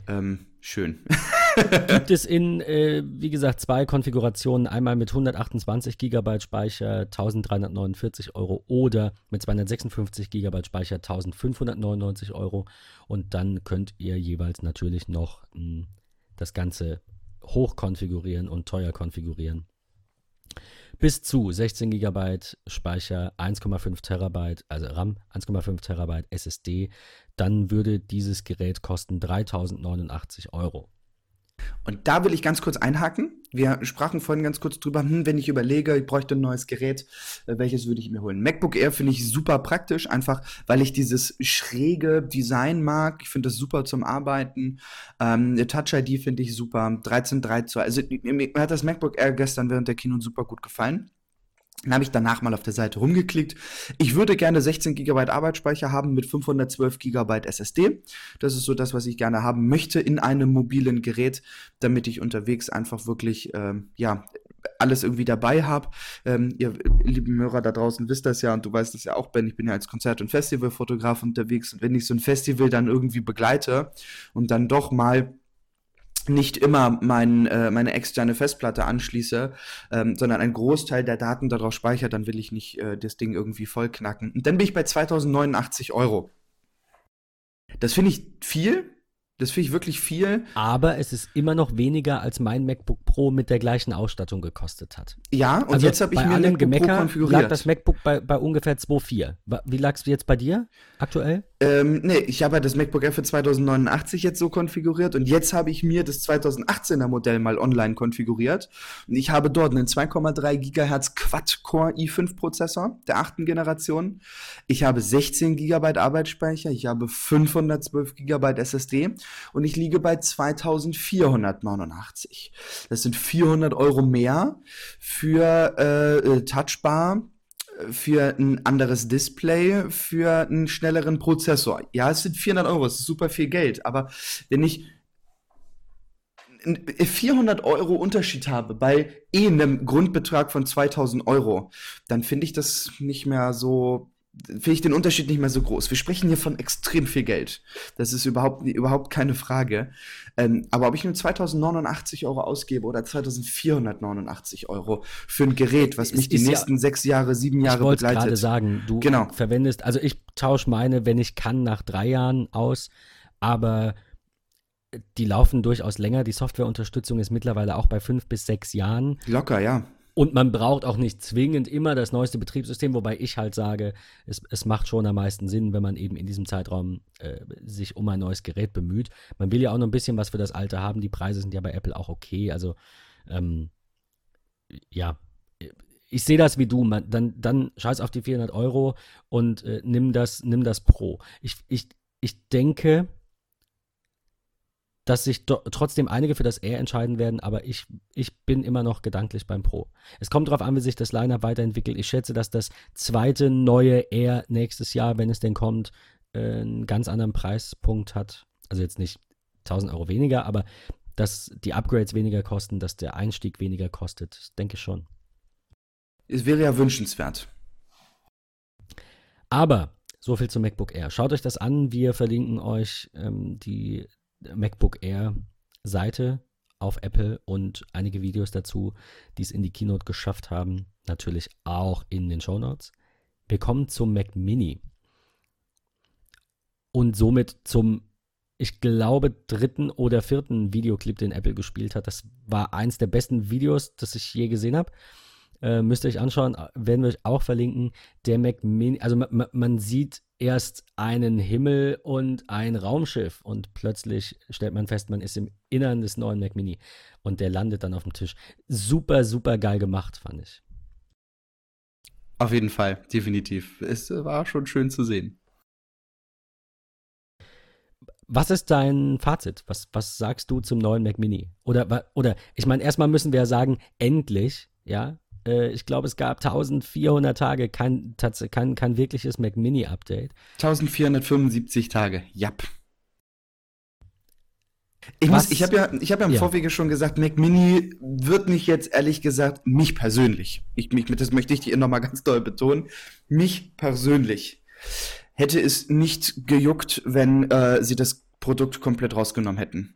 Ähm, schön. Gibt es in, äh, wie gesagt, zwei Konfigurationen. Einmal mit 128 GB Speicher 1349 Euro oder mit 256 GB Speicher 1599 Euro. Und dann könnt ihr jeweils natürlich noch mh, hm, das Ganze hoch konfigurieren und teuer konfigurieren. Bis zu 16 GB Speicher, 1,5 Terabyte, also RAM, 1,5 Terabyte SSD, dann würde dieses Gerät kosten 3089 Euro. Und da will ich ganz kurz einhaken. Wir sprachen vorhin ganz kurz drüber, hm, wenn ich überlege, ich bräuchte ein neues Gerät, äh, welches würde ich mir holen? MacBook Air finde ich super praktisch, einfach weil ich dieses schräge Design mag. Ich finde das super zum Arbeiten. Ähm, Touch ID finde ich super. 13.3 Also mir hat das MacBook Air gestern während der Kino super gut gefallen. Dann habe ich danach mal auf der Seite rumgeklickt. Ich würde gerne 16 GB Arbeitsspeicher haben mit 512 GB SSD. Das ist so das, was ich gerne haben möchte in einem mobilen Gerät, damit ich unterwegs einfach wirklich, ähm, ja, alles irgendwie dabei habe. Ähm, ihr lieben Hörer da draußen wisst das ja und du weißt das ja auch, Ben. Ich bin ja als Konzert- und Festivalfotograf unterwegs und wenn ich so ein Festival dann irgendwie begleite und dann doch mal nicht immer mein, äh, meine externe Festplatte anschließe, ähm, sondern ein Großteil der Daten darauf speichere, dann will ich nicht äh, das Ding irgendwie vollknacken. Und dann bin ich bei 2089 Euro. Das finde ich viel, das finde ich wirklich viel. Aber es ist immer noch weniger, als mein MacBook Pro mit der gleichen Ausstattung gekostet hat. Ja, und also jetzt habe ich mir MacBook Gemecker Pro konfiguriert. lag das MacBook bei, bei ungefähr 2,4. Wie lagst du jetzt bei dir aktuell? Ähm, nee, ich habe das MacBook Air für 2089 jetzt so konfiguriert und jetzt habe ich mir das 2018er Modell mal online konfiguriert. Und ich habe dort einen 2,3 GHz Quad-Core i5 Prozessor der achten Generation. Ich habe 16 GB Arbeitsspeicher, ich habe 512 GB SSD und ich liege bei 2489. Das sind 400 Euro mehr für äh, äh, Touchbar, für ein anderes Display, für einen schnelleren Prozessor. Ja, es sind 400 Euro, es ist super viel Geld, aber wenn ich 400 Euro Unterschied habe bei eh einem Grundbetrag von 2000 Euro, dann finde ich das nicht mehr so finde ich den Unterschied nicht mehr so groß. Wir sprechen hier von extrem viel Geld. Das ist überhaupt, überhaupt keine Frage. Ähm, aber ob ich nur 2089 Euro ausgebe oder 2489 Euro für ein Gerät, was mich die nächsten ja, sechs Jahre, sieben Jahre ich begleitet. Ich gerade sagen, du genau. verwendest, also ich tausche meine, wenn ich kann, nach drei Jahren aus, aber die laufen durchaus länger. Die Softwareunterstützung ist mittlerweile auch bei fünf bis sechs Jahren. Locker, ja. Und man braucht auch nicht zwingend immer das neueste Betriebssystem, wobei ich halt sage, es, es macht schon am meisten Sinn, wenn man eben in diesem Zeitraum äh, sich um ein neues Gerät bemüht. Man will ja auch noch ein bisschen was für das alte haben. Die Preise sind ja bei Apple auch okay. Also, ähm, ja, ich sehe das wie du. Man, dann, dann scheiß auf die 400 Euro und äh, nimm, das, nimm das Pro. Ich, ich, ich denke, dass sich trotzdem einige für das Air entscheiden werden, aber ich, ich bin immer noch gedanklich beim Pro. Es kommt darauf an, wie sich das Lineup weiterentwickelt. Ich schätze, dass das zweite neue Air nächstes Jahr, wenn es denn kommt, äh, einen ganz anderen Preispunkt hat. Also jetzt nicht 1000 Euro weniger, aber dass die Upgrades weniger kosten, dass der Einstieg weniger kostet. Das denke ich schon. Es wäre ja wünschenswert. Aber so viel zum MacBook Air. Schaut euch das an. Wir verlinken euch ähm, die MacBook Air Seite auf Apple und einige Videos dazu, die es in die Keynote geschafft haben, natürlich auch in den Show Notes. Wir kommen zum Mac Mini und somit zum, ich glaube, dritten oder vierten Videoclip, den Apple gespielt hat. Das war eins der besten Videos, das ich je gesehen habe. Äh, müsst ihr euch anschauen, werden wir euch auch verlinken. Der Mac Mini, also man, man sieht erst einen Himmel und ein Raumschiff und plötzlich stellt man fest, man ist im Innern des neuen Mac Mini und der landet dann auf dem Tisch. Super, super geil gemacht, fand ich. Auf jeden Fall, definitiv. Es war schon schön zu sehen. Was ist dein Fazit? Was, was sagst du zum neuen Mac Mini? Oder, oder ich meine, erstmal müssen wir ja sagen, endlich, ja, ich glaube, es gab 1400 Tage kein, kein, kein wirkliches Mac Mini-Update. 1475 Tage, japp. Ich, ich habe ja, ich hab ja im ja. Vorwege schon gesagt, Mac Mini wird mich jetzt ehrlich gesagt, mich persönlich, ich, mich, das möchte ich dir nochmal ganz doll betonen, mich persönlich hätte es nicht gejuckt, wenn äh, sie das Produkt komplett rausgenommen hätten.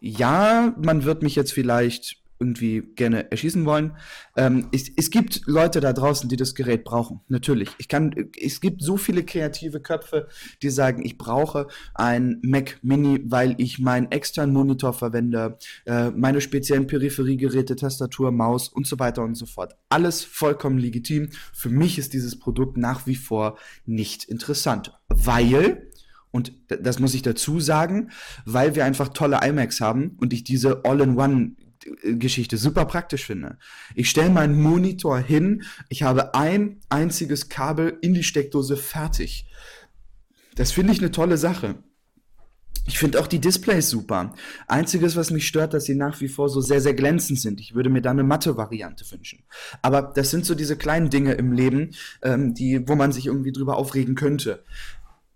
Ja, man wird mich jetzt vielleicht irgendwie gerne erschießen wollen. Ähm, es, es, gibt Leute da draußen, die das Gerät brauchen. Natürlich. Ich kann, es gibt so viele kreative Köpfe, die sagen, ich brauche ein Mac Mini, weil ich meinen externen Monitor verwende, äh, meine speziellen Peripheriegeräte, Tastatur, Maus und so weiter und so fort. Alles vollkommen legitim. Für mich ist dieses Produkt nach wie vor nicht interessant, weil und das muss ich dazu sagen, weil wir einfach tolle iMacs haben und ich diese All-in-One Geschichte super praktisch finde. Ich stelle meinen Monitor hin, ich habe ein einziges Kabel in die Steckdose fertig. Das finde ich eine tolle Sache. Ich finde auch die Displays super. Einziges, was mich stört, dass sie nach wie vor so sehr, sehr glänzend sind. Ich würde mir da eine matte Variante wünschen. Aber das sind so diese kleinen Dinge im Leben, ähm, die, wo man sich irgendwie drüber aufregen könnte.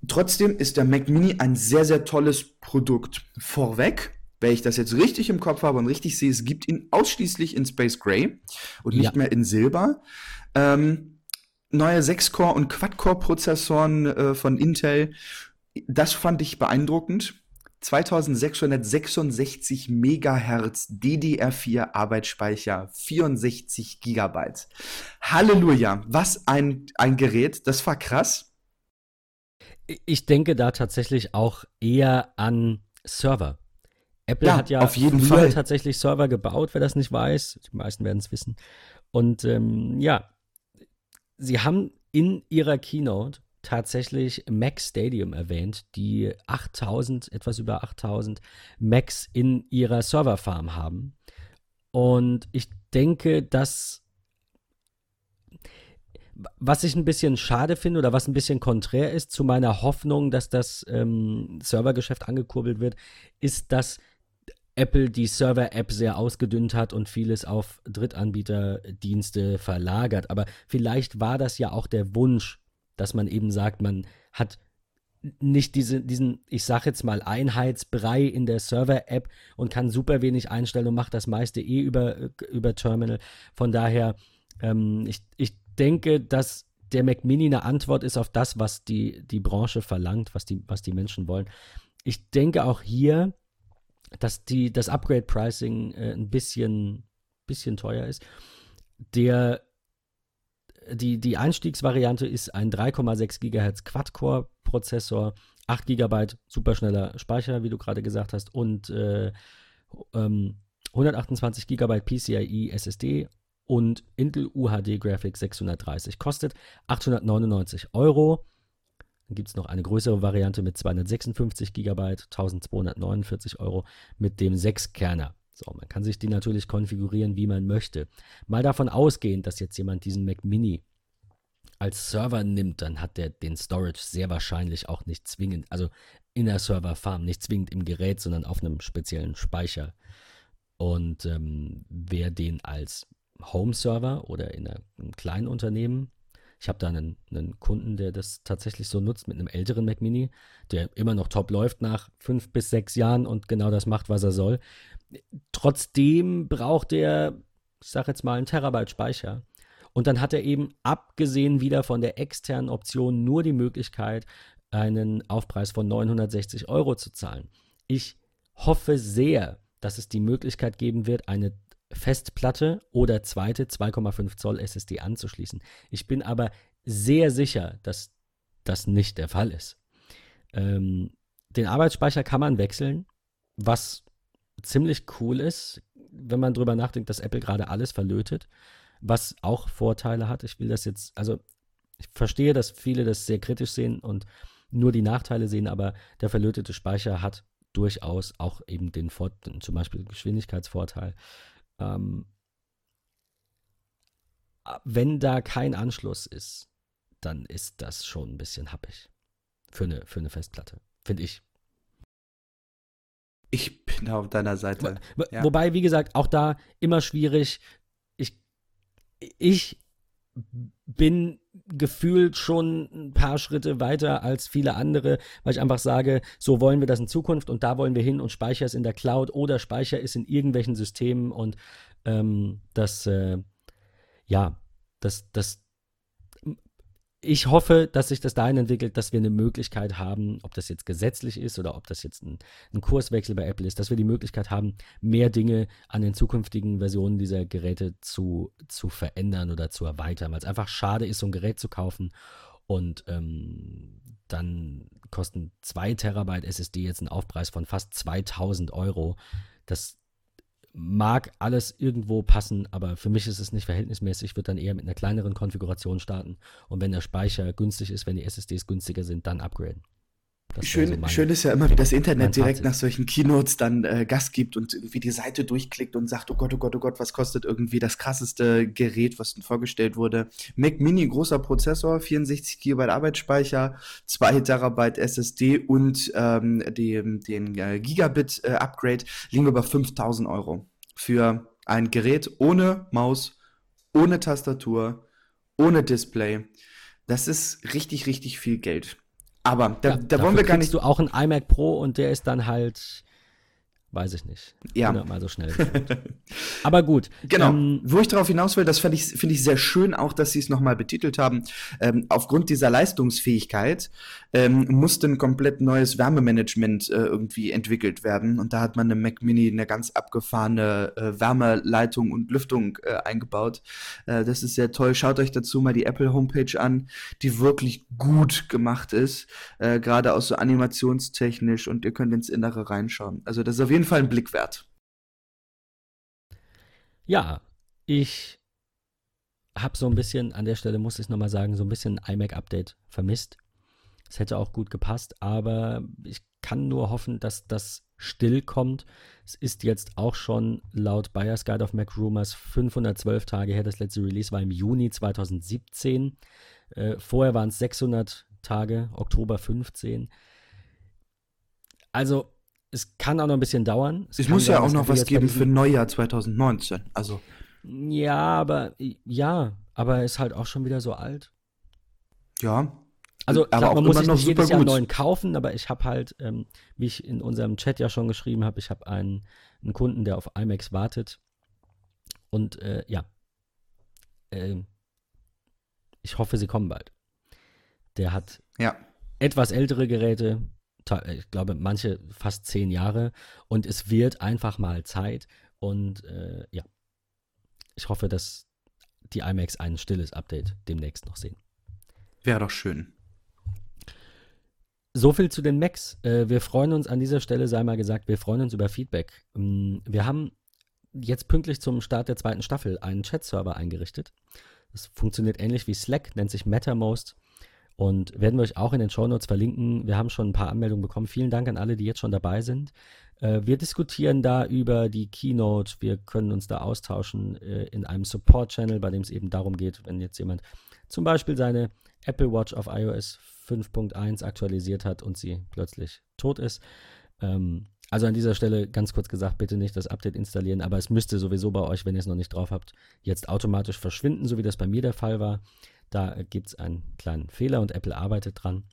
Trotzdem ist der Mac Mini ein sehr, sehr tolles Produkt. Vorweg, wenn ich das jetzt richtig im Kopf habe und richtig sehe, es gibt ihn ausschließlich in Space Gray und nicht ja. mehr in Silber. Ähm, neue 6-Core- und Quad-Core-Prozessoren äh, von Intel. Das fand ich beeindruckend. 2666 Megahertz DDR4 Arbeitsspeicher, 64 Gigabyte. Halleluja, was ein, ein Gerät, das war krass. Ich denke da tatsächlich auch eher an Server. Apple ja, hat ja auf jeden Fall tatsächlich Server gebaut, wer das nicht weiß. Die meisten werden es wissen. Und ähm, ja, sie haben in ihrer Keynote tatsächlich Mac Stadium erwähnt, die 8000, etwas über 8000 Macs in ihrer Serverfarm haben. Und ich denke, dass was ich ein bisschen schade finde oder was ein bisschen konträr ist zu meiner Hoffnung, dass das ähm, Servergeschäft angekurbelt wird, ist, dass Apple die Server-App sehr ausgedünnt hat und vieles auf Drittanbieterdienste verlagert. Aber vielleicht war das ja auch der Wunsch, dass man eben sagt, man hat nicht diese, diesen, ich sag jetzt mal, Einheitsbrei in der Server-App und kann super wenig einstellen und macht das meiste eh über, über Terminal. Von daher, ähm, ich, ich denke, dass der Mac Mini eine Antwort ist auf das, was die, die Branche verlangt, was die, was die Menschen wollen. Ich denke auch hier, dass die, das Upgrade-Pricing äh, ein bisschen, bisschen teuer ist. Der, die, die Einstiegsvariante ist ein 3,6 GHz Quad-Core-Prozessor, 8 GB superschneller Speicher, wie du gerade gesagt hast, und äh, ähm, 128 GB PCIe SSD und Intel UHD Graphics 630. Kostet 899 Euro. Dann gibt es noch eine größere Variante mit 256 GB, 1249 Euro mit dem 6-Kerner. So, man kann sich die natürlich konfigurieren, wie man möchte. Mal davon ausgehend, dass jetzt jemand diesen Mac Mini als Server nimmt, dann hat der den Storage sehr wahrscheinlich auch nicht zwingend, also in der Serverfarm, nicht zwingend im Gerät, sondern auf einem speziellen Speicher. Und ähm, wer den als Home-Server oder in einem kleinen Unternehmen, ich habe da einen, einen, Kunden, der das tatsächlich so nutzt mit einem älteren Mac Mini, der immer noch top läuft nach fünf bis sechs Jahren und genau das macht, was er soll. Trotzdem braucht er, ich sage jetzt mal, einen Terabyte Speicher. Und dann hat er eben, abgesehen wieder von der externen Option, nur die Möglichkeit, einen Aufpreis von 960 Euro zu zahlen. Ich hoffe sehr, dass es die Möglichkeit geben wird, eine Festplatte oder zweite 2,5 Zoll SSD anzuschließen. Ich bin aber sehr sicher, dass das nicht der Fall ist. Ähm, den Arbeitsspeicher kann man wechseln, was ziemlich cool ist, wenn man drüber nachdenkt, dass Apple gerade alles verlötet, was auch Vorteile hat. Ich will das jetzt, also ich verstehe, dass viele das sehr kritisch sehen und nur die Nachteile sehen, aber der verlötete Speicher hat durchaus auch eben den, Vor zum Beispiel Geschwindigkeitsvorteil. Ähm, wenn da kein Anschluss ist, dann ist das schon ein bisschen happig für eine, für eine Festplatte, finde ich. Ich bin auf deiner Seite. Wo, ja. Wobei, wie gesagt, auch da immer schwierig. Ich, ich bin gefühlt schon ein paar Schritte weiter als viele andere, weil ich einfach sage, so wollen wir das in Zukunft und da wollen wir hin und Speicher ist in der Cloud oder Speicher ist in irgendwelchen Systemen und ähm, das, äh, ja, das, das, ich hoffe, dass sich das dahin entwickelt, dass wir eine Möglichkeit haben, ob das jetzt gesetzlich ist oder ob das jetzt ein, ein, Kurswechsel bei Apple ist, dass wir die Möglichkeit haben, mehr Dinge an den zukünftigen Versionen dieser Geräte zu, zu verändern oder zu erweitern, weil es einfach schade ist, so ein Gerät zu kaufen und ähm, dann kosten 2 Terabyte SSD jetzt einen Aufpreis von fast 2000 Euro. Das mag alles irgendwo passen, aber für mich ist es nicht verhältnismäßig. Ich würde dann eher mit einer kleineren Konfiguration starten und wenn der Speicher günstig ist, wenn die SSDs günstiger sind, dann upgraden. Schön, so mein, schön ist ja immer, wie das Internet direkt nach solchen Keynotes dann äh, Gas gibt und irgendwie die Seite durchklickt und sagt, oh Gott, oh Gott, oh Gott, was kostet irgendwie das krasseste Gerät, was vorgestellt wurde. Mac Mini, großer Prozessor, 64 GB Arbeitsspeicher, 2 Terabyte SSD und ähm, die, den äh, Gigabit-Upgrade äh, liegen wir bei 5000 Euro für ein Gerät ohne Maus, ohne Tastatur, ohne Display. Das ist richtig, richtig viel Geld. Aber da, ja, da wollen wir gar nicht. du auch ein iMac Pro und der ist dann halt Weiß ich nicht. Ja. Mal so schnell. Aber gut. Genau. Ähm, Wo ich darauf hinaus will, das finde ich, find ich sehr schön auch, dass sie es nochmal betitelt haben. Ähm, aufgrund dieser Leistungsfähigkeit ähm, musste ein komplett neues Wärmemanagement äh, irgendwie entwickelt werden. Und da hat man eine Mac Mini eine ganz abgefahrene äh, Wärmeleitung und Lüftung äh, eingebaut. Äh, das ist sehr toll. Schaut euch dazu mal die Apple Homepage an, die wirklich gut gemacht ist. Äh, gerade auch so animationstechnisch und ihr könnt ins Innere reinschauen. Also das ist auf jeden Fall ein Blick wert. Ja, ich habe so ein bisschen, an der Stelle muss ich nochmal sagen, so ein bisschen iMac-Update vermisst. Es hätte auch gut gepasst, aber ich kann nur hoffen, dass das still kommt. Es ist jetzt auch schon laut Buyer's Guide of Mac Rumors 512 Tage her. Das letzte Release war im Juni 2017. Äh, vorher waren es 600 Tage, Oktober 15. Also es kann auch noch ein bisschen dauern. Es, es muss ja auch noch was geben für Neujahr 2019. Also. Ja, aber ja, aber er ist halt auch schon wieder so alt. Ja. Also aber klar, man muss sich nicht jedes Jahr einen neuen kaufen, aber ich habe halt, ähm, wie ich in unserem Chat ja schon geschrieben habe, ich habe einen, einen, Kunden, der auf IMAX wartet. Und äh, ja, äh, ich hoffe, sie kommen bald. Der hat ja. etwas ältere Geräte, ich glaube, manche fast zehn Jahre. Und es wird einfach mal Zeit. Und äh, ja, ich hoffe, dass die iMacs ein stilles Update demnächst noch sehen. Wäre doch schön. So viel zu den Macs. Äh, wir freuen uns an dieser Stelle, sei mal gesagt, wir freuen uns über Feedback. Ähm, wir haben jetzt pünktlich zum Start der zweiten Staffel einen Chat-Server eingerichtet. Das funktioniert ähnlich wie Slack, nennt sich MetaMost und werden wir euch auch in den Show Notes verlinken. Wir haben schon ein paar Anmeldungen bekommen. Vielen Dank an alle, die jetzt schon dabei sind. Äh, wir diskutieren da über die Keynote. Wir können uns da austauschen äh, in einem Support-Channel, bei dem es eben darum geht, wenn jetzt jemand zum Beispiel seine Apple Watch auf iOS 5.1 aktualisiert hat und sie plötzlich tot ist. Ähm, also an dieser Stelle ganz kurz gesagt, bitte nicht das Update installieren, aber es müsste sowieso bei euch, wenn ihr es noch nicht drauf habt, jetzt automatisch verschwinden, so wie das bei mir der Fall war. Da gibt es einen kleinen Fehler und Apple arbeitet dran.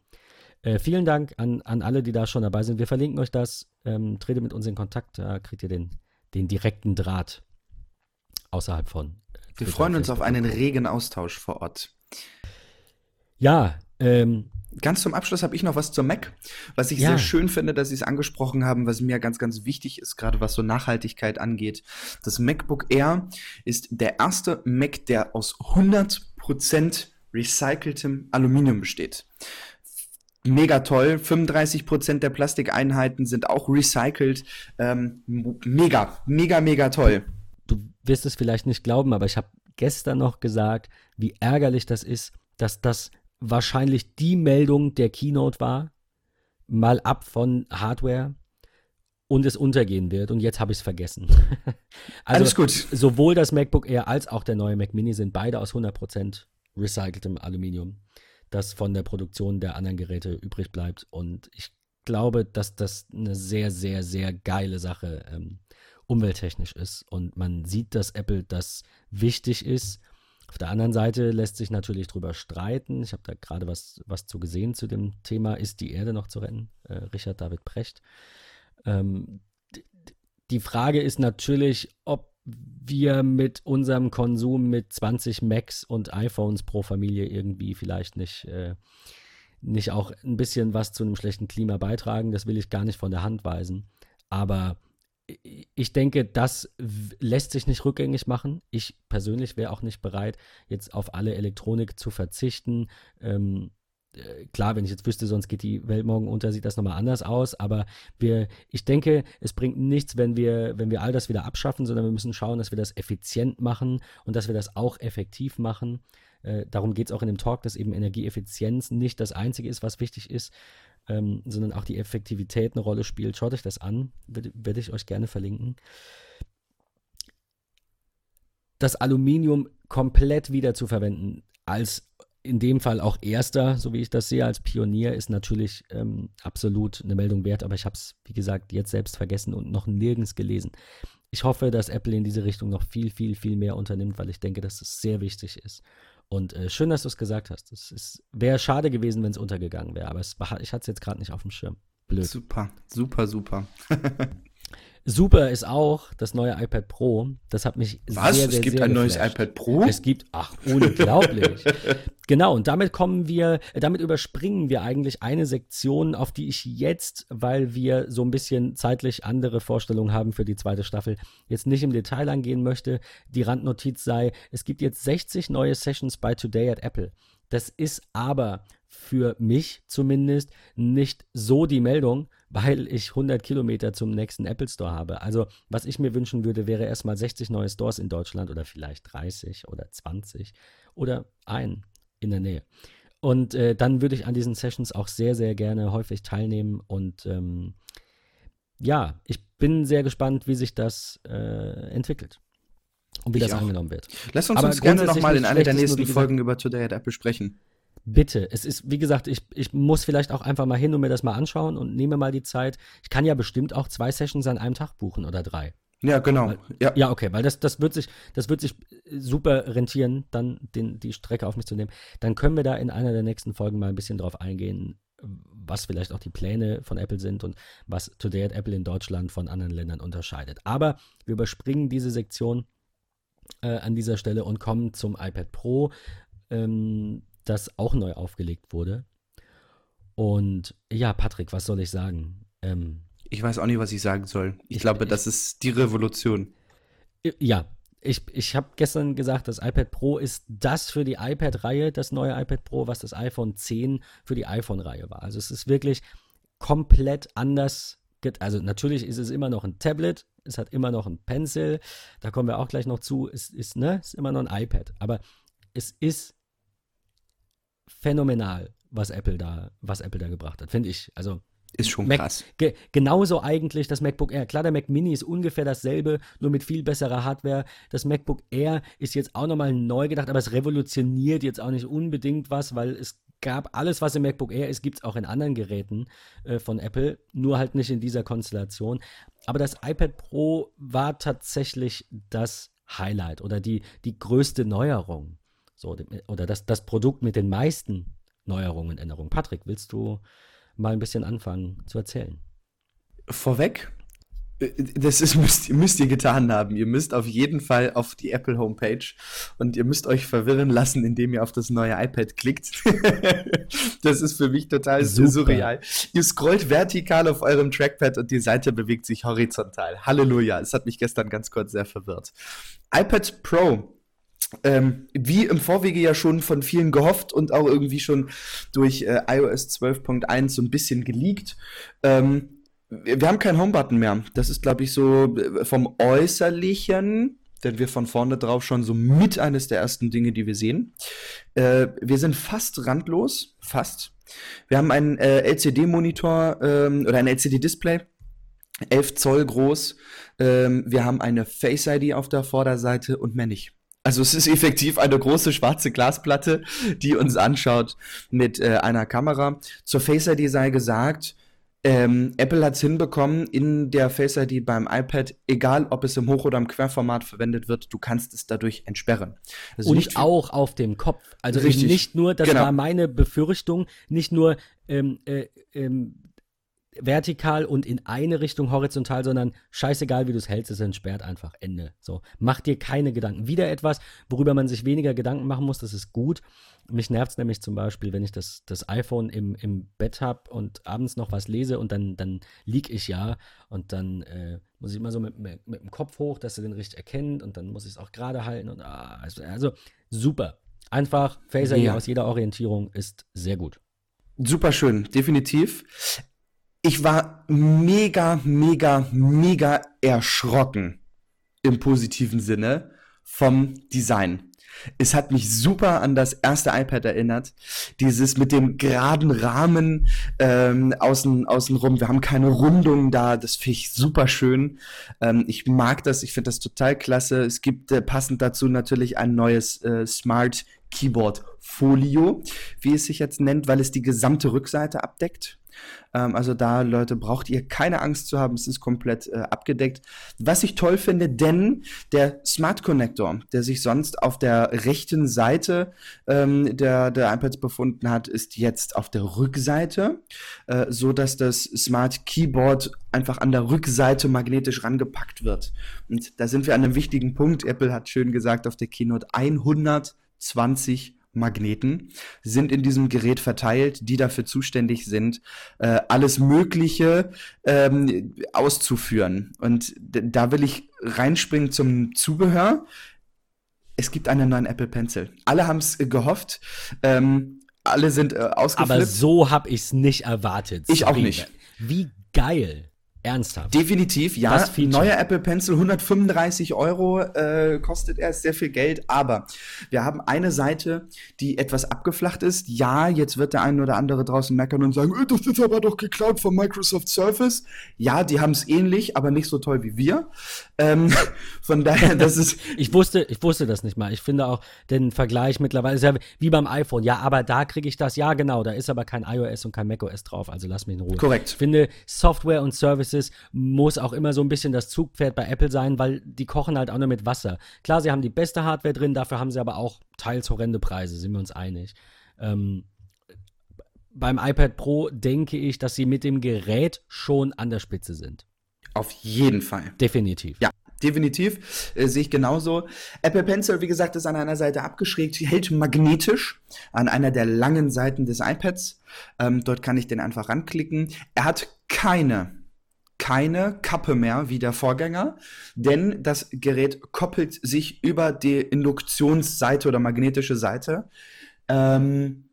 Äh, vielen Dank an, an alle, die da schon dabei sind. Wir verlinken euch das. Ähm, tretet mit uns in Kontakt. Da kriegt ihr den, den direkten Draht außerhalb von. Äh, Wir freuen uns auf einen regen Austausch vor Ort. Ja, ähm, Ganz zum Abschluss habe ich noch was zur Mac, was ich ja. sehr schön finde, dass Sie es angesprochen haben, was mir ganz, ganz wichtig ist, gerade was so Nachhaltigkeit angeht. Das MacBook Air ist der erste Mac, der aus 100% recyceltem Aluminium besteht mega toll. 35% der Plastikeinheiten sind auch recycelt. Ähm, mega, mega, mega toll. Du wirst es vielleicht nicht glauben, aber ich habe gestern noch gesagt, wie ärgerlich das ist, dass das wahrscheinlich die Meldung der Keynote war, mal ab von Hardware und es untergehen wird. Und jetzt habe ich es vergessen. also Alles gut. Sowohl das MacBook Air als auch der neue Mac Mini sind beide aus 100% recyceltem Aluminium das von der Produktion der anderen Geräte übrig bleibt. Und ich glaube, dass das eine sehr, sehr, sehr geile Sache ähm, umwelttechnisch ist. Und man sieht, dass Apple das wichtig ist. Auf der anderen Seite lässt sich natürlich drüber streiten. Ich habe da gerade was, was zu gesehen zu dem Thema, ist die Erde noch zu retten? Äh, Richard David Precht. Ähm, die Frage ist natürlich, ob wir mit unserem Konsum mit 20 Macs und iPhones pro Familie irgendwie vielleicht nicht, äh, nicht auch ein bisschen was zu einem schlechten Klima beitragen. Das will ich gar nicht von der Hand weisen. Aber ich denke, das lässt sich nicht rückgängig machen. Ich persönlich wäre auch nicht bereit, jetzt auf alle Elektronik zu verzichten. Ähm, äh, klar, wenn ich jetzt wüsste, sonst geht die Welt morgen unter, sieht das nochmal anders aus. Aber wir, ich denke, es bringt nichts, wenn wir, wenn wir all das wieder abschaffen, sondern wir müssen schauen, dass wir das effizient machen und dass wir das auch effektiv machen. Äh, darum geht es auch in dem Talk, dass eben Energieeffizienz nicht das Einzige ist, was wichtig ist, ähm, sondern auch die Effektivität eine Rolle spielt. Schaut euch das an, werde werd ich euch gerne verlinken. Das Aluminium komplett wieder zu verwenden als in dem Fall auch erster, so wie ich das sehe, als Pionier, ist natürlich ähm, absolut eine Meldung wert, aber ich habe es, wie gesagt, jetzt selbst vergessen und noch nirgends gelesen. Ich hoffe, dass Apple in diese Richtung noch viel, viel, viel mehr unternimmt, weil ich denke, dass es sehr wichtig ist. Und äh, schön, dass du es gesagt hast. Es wäre schade gewesen, wenn es untergegangen wäre, aber es, ich hatte es jetzt gerade nicht auf dem Schirm. Blöd. Super, super, super. Super ist auch das neue iPad Pro. Das hat mich Was? sehr, sehr, Es gibt sehr ein neues iPad Pro? Es gibt, ach, unglaublich. genau, und damit kommen wir, damit überspringen wir eigentlich eine Sektion, auf die ich jetzt, weil wir so ein bisschen zeitlich andere Vorstellungen haben für die zweite Staffel, jetzt nicht im Detail angehen möchte. Die Randnotiz sei, es gibt jetzt 60 neue Sessions bei Today at Apple. Das ist aber für mich zumindest nicht so die Meldung, weil ich 100 Kilometer zum nächsten Apple Store habe. Also was ich mir wünschen würde, wäre erstmal 60 neue Stores in Deutschland oder vielleicht 30 oder 20 oder ein in der Nähe. Und äh, dann würde ich an diesen Sessions auch sehr, sehr gerne häufig teilnehmen. Und ähm, ja, ich bin sehr gespannt, wie sich das äh, entwickelt und wie ich das auch. angenommen wird. Lass uns, uns gerne nochmal in einer der nächsten Folgen über Today at Apple sprechen. Bitte, es ist, wie gesagt, ich, ich muss vielleicht auch einfach mal hin und mir das mal anschauen und nehme mal die Zeit. Ich kann ja bestimmt auch zwei Sessions an einem Tag buchen oder drei. Ja, genau. Weil, ja. ja, okay, weil das, das, wird sich, das wird sich super rentieren, dann den, die Strecke auf mich zu nehmen. Dann können wir da in einer der nächsten Folgen mal ein bisschen drauf eingehen, was vielleicht auch die Pläne von Apple sind und was Today at Apple in Deutschland von anderen Ländern unterscheidet. Aber wir überspringen diese Sektion äh, an dieser Stelle und kommen zum iPad Pro. Ähm, das auch neu aufgelegt wurde. Und ja, Patrick, was soll ich sagen? Ähm, ich weiß auch nicht, was ich sagen soll. Ich, ich glaube, ich, das ist die Revolution. Ja, ich, ich habe gestern gesagt, das iPad Pro ist das für die iPad-Reihe, das neue iPad Pro, was das iPhone 10 für die iPhone-Reihe war. Also es ist wirklich komplett anders also natürlich ist es immer noch ein Tablet, es hat immer noch ein Pencil, da kommen wir auch gleich noch zu, es ist, ne, ist immer noch ein iPad, aber es ist phänomenal, was Apple da, was Apple da gebracht hat, finde ich. Also ist schon Mac, krass. Ge genauso eigentlich das MacBook Air. Klar, der Mac Mini ist ungefähr dasselbe, nur mit viel besserer Hardware. Das MacBook Air ist jetzt auch nochmal neu gedacht, aber es revolutioniert jetzt auch nicht unbedingt was, weil es gab alles, was im MacBook Air ist, gibt es auch in anderen Geräten äh, von Apple, nur halt nicht in dieser Konstellation. Aber das iPad Pro war tatsächlich das Highlight oder die, die größte Neuerung. So, oder das, das Produkt mit den meisten Neuerungen, Änderungen. Patrick, willst du mal ein bisschen anfangen zu erzählen. Vorweg, äh, das ist, müsst, müsst ihr getan haben. Ihr müsst auf jeden Fall auf die Apple Homepage und ihr müsst euch verwirren lassen, indem ihr auf das neue iPad klickt. das ist für mich total Super. surreal. Ihr scrollt vertikal auf eurem Trackpad und die Seite bewegt sich horizontal. Halleluja. Es hat mich gestern ganz kurz sehr verwirrt. iPad Pro ähm, wie im Vorwege ja schon von vielen gehofft und auch irgendwie schon durch äh, iOS 12.1 so ein bisschen geleakt. Ähm, wir haben keinen Homebutton mehr. Das ist, glaube ich, so äh, vom Äußerlichen, denn wir von vorne drauf schon so mit eines der ersten Dinge, die wir sehen. Äh, wir sind fast randlos, fast. Wir haben einen äh, LCD-Monitor ähm, oder ein LCD-Display 11 Zoll groß. Ähm, wir haben eine Face ID auf der Vorderseite und mehr nicht. Also es ist effektiv eine große schwarze Glasplatte, die uns anschaut mit äh, einer Kamera. Zur Face ID sei gesagt, ähm, Apple hat es hinbekommen, in der Face ID beim iPad, egal ob es im Hoch- oder im Querformat verwendet wird, du kannst es dadurch entsperren. Also Und auch auf dem Kopf. Also nicht nur, das genau. war meine Befürchtung, nicht nur ähm, äh, ähm, vertikal und in eine Richtung horizontal, sondern scheißegal, wie du es hältst, es entsperrt einfach. Ende. So. Mach dir keine Gedanken. Wieder etwas, worüber man sich weniger Gedanken machen muss, das ist gut. Mich nervt es nämlich zum Beispiel, wenn ich das, das iPhone im, im Bett habe und abends noch was lese und dann, dann lieg ich ja und dann äh, muss ich immer so mit, mit, mit, dem Kopf hoch, dass er den richtig erkennt und dann muss ich es auch gerade halten und ah, also, also super. Einfach Phaser ja. aus jeder Orientierung ist sehr gut. Super schön, definitiv ich war mega, mega, mega erschrocken im positiven Sinne vom Design. Es hat mich super an das erste iPad erinnert. Dieses mit dem geraden Rahmen ähm, außen, außenrum. Wir haben keine Rundung da. Das finde ich super schön. Ähm, ich mag das. Ich finde das total klasse. Es gibt äh, passend dazu natürlich ein neues äh, Smart Keyboard Folio, wie es sich jetzt nennt, weil es die gesamte Rückseite abdeckt. Ähm, also da, Leute, braucht ihr keine Angst zu haben, es ist komplett äh, abgedeckt. Was ich toll finde, denn der Smart Connector, der sich sonst auf der rechten Seite ähm, der, der iPads befunden hat, ist jetzt auf der Rückseite, äh, so dass das Smart Keyboard einfach an der Rückseite magnetisch rangepackt wird. Und da sind wir an einem wichtigen Punkt. Apple hat schön gesagt auf der Keynote 120 Magneten sind in diesem Gerät verteilt, die dafür zuständig sind, äh, alles Mögliche ähm, auszuführen. Und da will ich reinspringen zum Zubehör. Es gibt einen neuen Apple Pencil. Alle haben es äh, gehofft. Ähm, alle sind äh, ausgeflippt. Aber so habe ich es nicht erwartet. Ich auch nicht. Wie geil. Ernsthaft. Definitiv, ja. Neuer Apple Pencil, 135 Euro äh, kostet er, ist sehr viel Geld. Aber wir haben eine Seite, die etwas abgeflacht ist. Ja, jetzt wird der eine oder andere draußen meckern und sagen, äh, das ist aber doch geklaut von Microsoft Surface. Ja, die haben es ähnlich, aber nicht so toll wie wir. Ähm, von daher, das ist. ich wusste, ich wusste das nicht mal. Ich finde auch den Vergleich mittlerweile ist ja wie beim iPhone. Ja, aber da kriege ich das. Ja, genau. Da ist aber kein iOS und kein macOS drauf. Also lass mich in Ruhe. Korrekt. Ich finde Software und Services Services muss auch immer so ein bisschen das Zugpferd bei Apple sein, weil die kochen halt auch nur mit Wasser. Klar, sie haben die beste Hardware drin, dafür haben sie aber auch teils horrende Preise, sind wir uns einig. Ähm, beim iPad Pro denke ich, dass sie mit dem Gerät schon an der Spitze sind. Auf jeden Fall. Definitiv. Ja, definitiv. Äh, sehe ich genauso. Apple Pencil, wie gesagt, ist an einer Seite abgeschrägt, hält magnetisch an einer der langen Seiten des iPads. Ähm, dort kann ich den einfach ranklicken. Er hat keine keine Kappe mehr wie der Vorgänger, denn das Gerät koppelt sich über die Induktionsseite oder magnetische Seite. Ähm,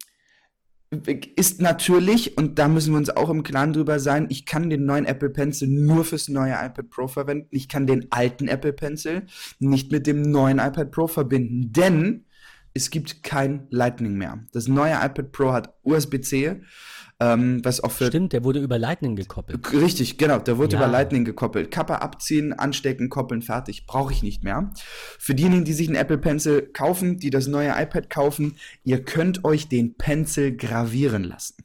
ist natürlich, und da müssen wir uns auch im Klaren drüber sein, ich kann den neuen Apple Pencil nur fürs neue iPad Pro verwenden. Ich kann den alten Apple Pencil nicht mit dem neuen iPad Pro verbinden, denn es gibt kein Lightning mehr. Das neue iPad Pro hat USB-C ähm, was auch für Stimmt, der wurde über Lightning gekoppelt. Richtig, genau, der wurde ja. über Lightning gekoppelt. Kappe abziehen, anstecken, koppeln, fertig. Brauche ich nicht mehr. Für diejenigen, die sich einen Apple Pencil kaufen, die das neue iPad kaufen, ihr könnt euch den Pencil gravieren lassen.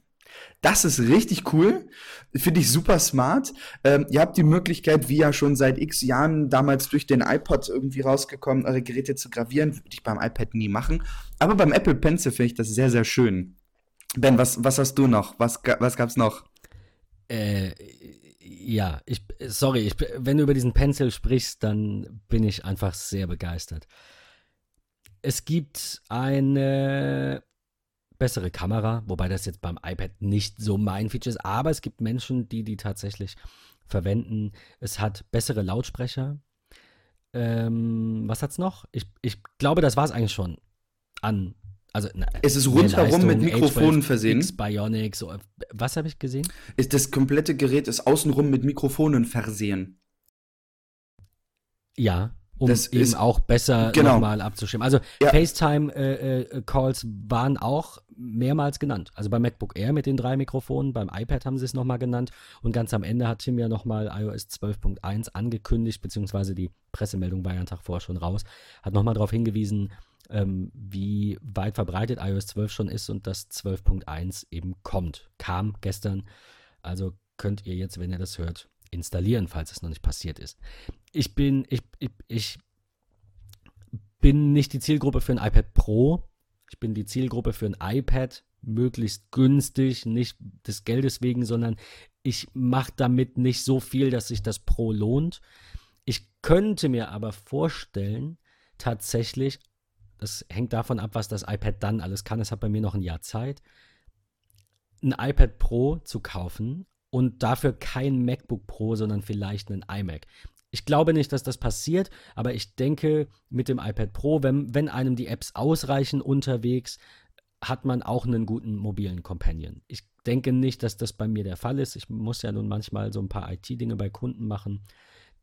Das ist richtig cool. Finde ich super smart. Ähm, ihr habt die Möglichkeit, wie ja schon seit x Jahren damals durch den iPod irgendwie rausgekommen, eure Geräte zu gravieren. Würde ich beim iPad nie machen. Aber beim Apple Pencil finde ich das sehr, sehr schön. Ben, was, was hast du noch? Was, was gab's noch? Äh, ja, ich, sorry, ich, wenn du über diesen Pencil sprichst, dann bin ich einfach sehr begeistert. Es gibt eine bessere Kamera, wobei das jetzt beim iPad nicht so mein Feature ist, aber es gibt Menschen, die die tatsächlich verwenden. Es hat bessere Lautsprecher. Ähm, was hat's noch? Ich, ich glaube, das war es eigentlich schon an also, na, es ist rundherum mit Mikrofonen versehen. X Bionic, so. Was habe ich gesehen? Ist das komplette Gerät ist außenrum mit Mikrofonen versehen. Ja, um das eben ist, auch besser genau. nochmal abzuschirmen. Also ja. FaceTime-Calls äh, äh, waren auch mehrmals genannt. Also beim MacBook Air mit den drei Mikrofonen, beim iPad haben sie es nochmal genannt und ganz am Ende hat Tim ja nochmal iOS 12.1 angekündigt, beziehungsweise die Pressemeldung war ja einen Tag vorher schon raus, hat nochmal darauf hingewiesen, ähm, wie weit verbreitet iOS 12 schon ist und dass 12.1 eben kommt. Kam gestern. Also könnt ihr jetzt, wenn ihr das hört, installieren, falls es noch nicht passiert ist. Ich bin, ich, ich, ich bin nicht die Zielgruppe für ein iPad Pro. Ich bin die Zielgruppe für ein iPad, möglichst günstig, nicht des Geldes wegen, sondern ich mache damit nicht so viel, dass sich das Pro lohnt. Ich könnte mir aber vorstellen, tatsächlich das hängt davon ab, was das iPad dann alles kann. Es hat bei mir noch ein Jahr Zeit, ein iPad Pro zu kaufen und dafür kein MacBook Pro, sondern vielleicht einen iMac. Ich glaube nicht, dass das passiert, aber ich denke, mit dem iPad Pro, wenn, wenn einem die Apps ausreichen unterwegs, hat man auch einen guten mobilen Companion. Ich denke nicht, dass das bei mir der Fall ist. Ich muss ja nun manchmal so ein paar IT-Dinge bei Kunden machen,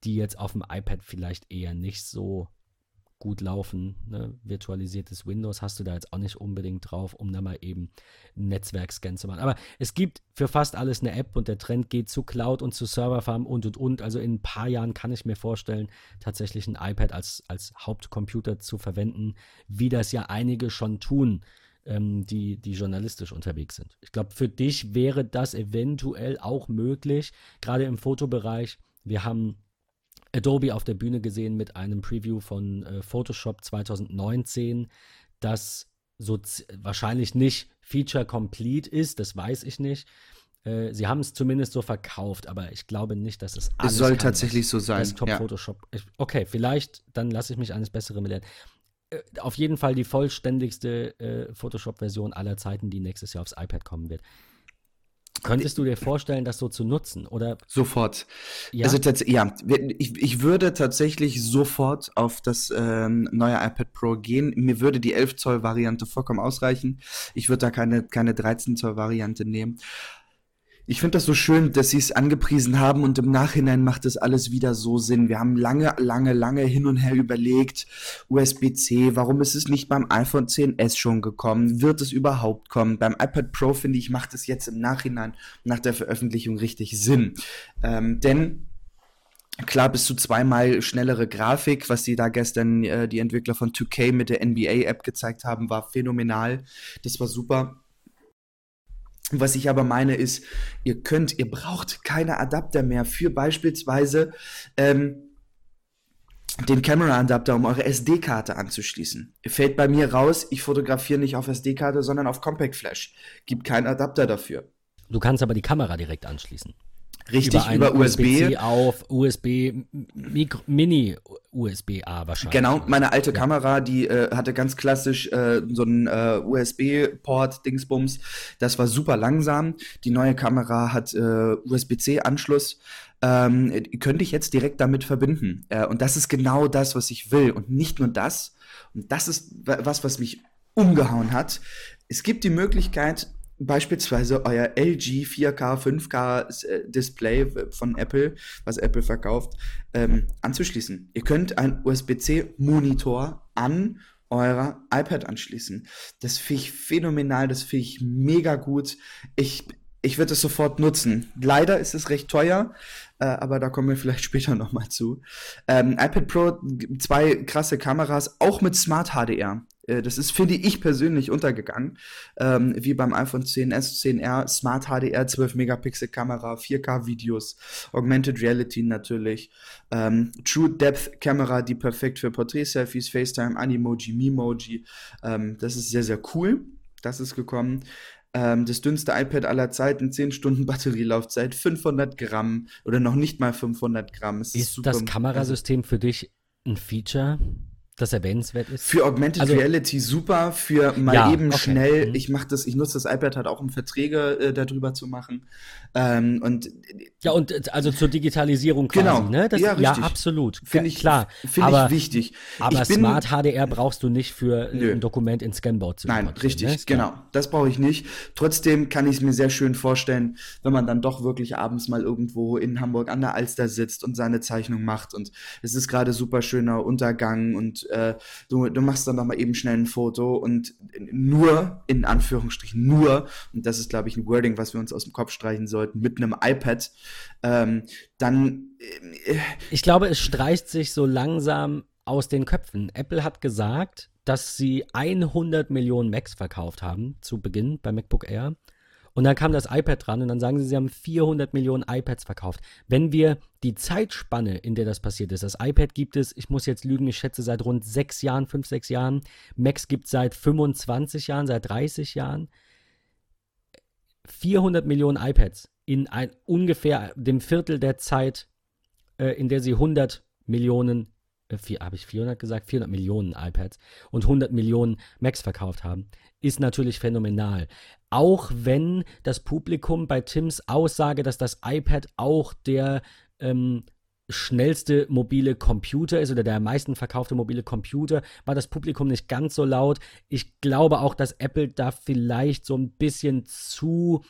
die jetzt auf dem iPad vielleicht eher nicht so gut laufen. Ne? Virtualisiertes Windows hast du da jetzt auch nicht unbedingt drauf, um da mal eben Netzwerkscan zu machen. Aber es gibt für fast alles eine App und der Trend geht zu Cloud und zu Serverfarm und und und. Also in ein paar Jahren kann ich mir vorstellen, tatsächlich ein iPad als, als Hauptcomputer zu verwenden, wie das ja einige schon tun. Ähm, die, die journalistisch unterwegs sind. Ich glaube, für dich wäre das eventuell auch möglich, gerade im Fotobereich. Wir haben Adobe auf der Bühne gesehen mit einem Preview von äh, Photoshop 2019, das so wahrscheinlich nicht feature complete ist, das weiß ich nicht. Äh, sie haben es zumindest so verkauft, aber ich glaube nicht, dass es alles Es soll kann, tatsächlich so sein. Desktop ja. Photoshop. Ich, okay, vielleicht, dann lasse ich mich eines Besseren belehren. Äh, auf jeden Fall die vollständigste äh, Photoshop-Version aller Zeiten, die nächstes Jahr aufs iPad kommen wird. Könntest du dir vorstellen, das so zu nutzen? Oder? Sofort. Ja, also, ja ich, ich würde tatsächlich sofort auf das ähm, neue iPad Pro gehen. Mir würde die 11 Zoll Variante vollkommen ausreichen. Ich würde da keine, keine 13 Zoll Variante nehmen ich finde das so schön, dass sie es angepriesen haben und im Nachhinein macht es alles wieder so Sinn. Wir haben lange, lange, lange hin und her überlegt, USB-C, warum ist es nicht beim iPhone 10s schon gekommen? Wird es überhaupt kommen? Beim iPad Pro, finde ich, macht es jetzt im Nachhinein nach der Veröffentlichung richtig Sinn. Ähm, denn Klar, bis zu zweimal schnellere Grafik, was sie da gestern äh, die Entwickler von 2K mit der NBA-App gezeigt haben, war phänomenal. Das war super. Was ich aber meine ist, ihr könnt, ihr braucht keine Adapter mehr für beispielsweise ähm, den Camera-Adapter, um eure SD-Karte anzuschließen. Fällt bei mir raus, ich fotografiere nicht auf SD-Karte, sondern auf Compact Flash. Gibt keinen Adapter dafür. Du kannst aber die Kamera direkt anschließen. Richtig, über, über USB. auf USB, Mini USB-A wahrscheinlich. Genau, meine alte ja. Kamera, die äh, hatte ganz klassisch äh, so einen äh, USB-Port, Dingsbums. Das war super langsam. Die neue Kamera hat äh, USB-C-Anschluss. Ähm, könnte ich jetzt direkt damit verbinden. Äh, und das ist genau das, was ich will. Und nicht nur das. Und das ist was, was mich umgehauen hat. Es gibt die Möglichkeit, beispielsweise euer LG 4K, 5K Display von Apple, was Apple verkauft, ähm, anzuschließen. Ihr könnt einen USB-C-Monitor an eurer iPad anschließen. Das finde ich phänomenal, das finde ich mega gut. Ich, ich würde es sofort nutzen. Leider ist es recht teuer, äh, aber da kommen wir vielleicht später nochmal zu. Ähm, iPad Pro, zwei krasse Kameras, auch mit Smart HDR. Äh, das ist, finde ich persönlich, untergegangen. Ähm, wie beim iPhone 10s, 10R, Smart HDR, 12 Megapixel Kamera, 4K Videos, Augmented Reality natürlich, ähm, True Depth Kamera, die perfekt für Porträt-Selfies, FaceTime, Animoji, Memoji. Ähm, das ist sehr, sehr cool. Das ist gekommen. Ähm, das dünnste iPad aller Zeiten, 10 Stunden Batterielaufzeit, 500 Gramm oder noch nicht mal 500 Gramm. Es ist, ist das Kamerasystem für dich ein Feature? Das erwähnenswert ist? Für Augmented also, Reality super, für mal ja, eben okay. schnell, mhm. ich mache das, ich nutze das iPad halt auch, um Verträge äh, darüber zu machen. Ähm, und ja, und äh, also zur Digitalisierung quasi, genau. ne? Das, ja, ja, absolut. Finde ich klar. Finde ich wichtig. Aber bin, Smart HDR brauchst du nicht für nö. ein Dokument in Scanboard zu Nein, richtig, ne? genau. Das brauche ich nicht. Trotzdem kann ich es mir sehr schön vorstellen, wenn man dann doch wirklich abends mal irgendwo in Hamburg an der Alster sitzt und seine Zeichnung macht und es ist gerade super schöner Untergang und äh, du, du machst dann noch mal eben schnell ein Foto und nur, in Anführungsstrichen, nur, und das ist, glaube ich, ein Wording, was wir uns aus dem Kopf streichen sollten, mit einem iPad, ähm, dann. Äh, ich glaube, es streicht sich so langsam aus den Köpfen. Apple hat gesagt, dass sie 100 Millionen Macs verkauft haben zu Beginn bei MacBook Air. Und dann kam das iPad dran und dann sagen sie, sie haben 400 Millionen iPads verkauft. Wenn wir die Zeitspanne, in der das passiert ist, das iPad gibt es, ich muss jetzt lügen, ich schätze seit rund sechs Jahren, fünf, sechs Jahren. Macs gibt es seit 25 Jahren, seit 30 Jahren. 400 Millionen iPads in ein, ungefähr dem Viertel der Zeit, äh, in der sie 100 Millionen äh, habe ich 400 gesagt, 400 Millionen iPads und 100 Millionen Macs verkauft haben, ist natürlich phänomenal. Auch wenn das Publikum bei Tims Aussage, dass das iPad auch der ähm, schnellste mobile Computer ist oder der am meisten verkaufte mobile Computer, war das Publikum nicht ganz so laut. Ich glaube auch, dass Apple da vielleicht so ein bisschen zu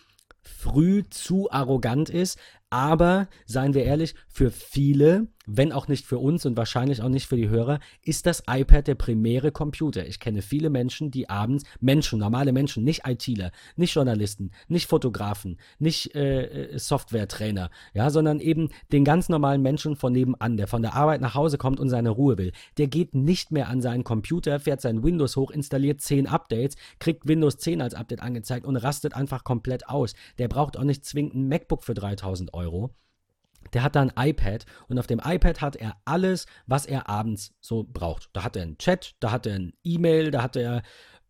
früh zu arrogant ist. Aber seien wir ehrlich, für viele wenn auch nicht für uns und wahrscheinlich auch nicht für die Hörer, ist das iPad der primäre Computer. Ich kenne viele Menschen, die abends, Menschen, normale Menschen, nicht ITler, nicht Journalisten, nicht Fotografen, nicht äh, äh, Softwaretrainer, ja, sondern eben den ganz normalen Menschen von nebenan, der von der Arbeit nach Hause kommt und seine Ruhe will. Der geht nicht mehr an seinen Computer, fährt sein Windows hoch, installiert 10 Updates, kriegt Windows 10 als Update angezeigt und rastet einfach komplett aus. Der braucht auch nicht zwingend ein MacBook für 3000 Euro der hat da ein iPad und auf dem iPad hat er alles, was er abends so braucht. Da hat er einen Chat, da hat er ein E-Mail, da hat er,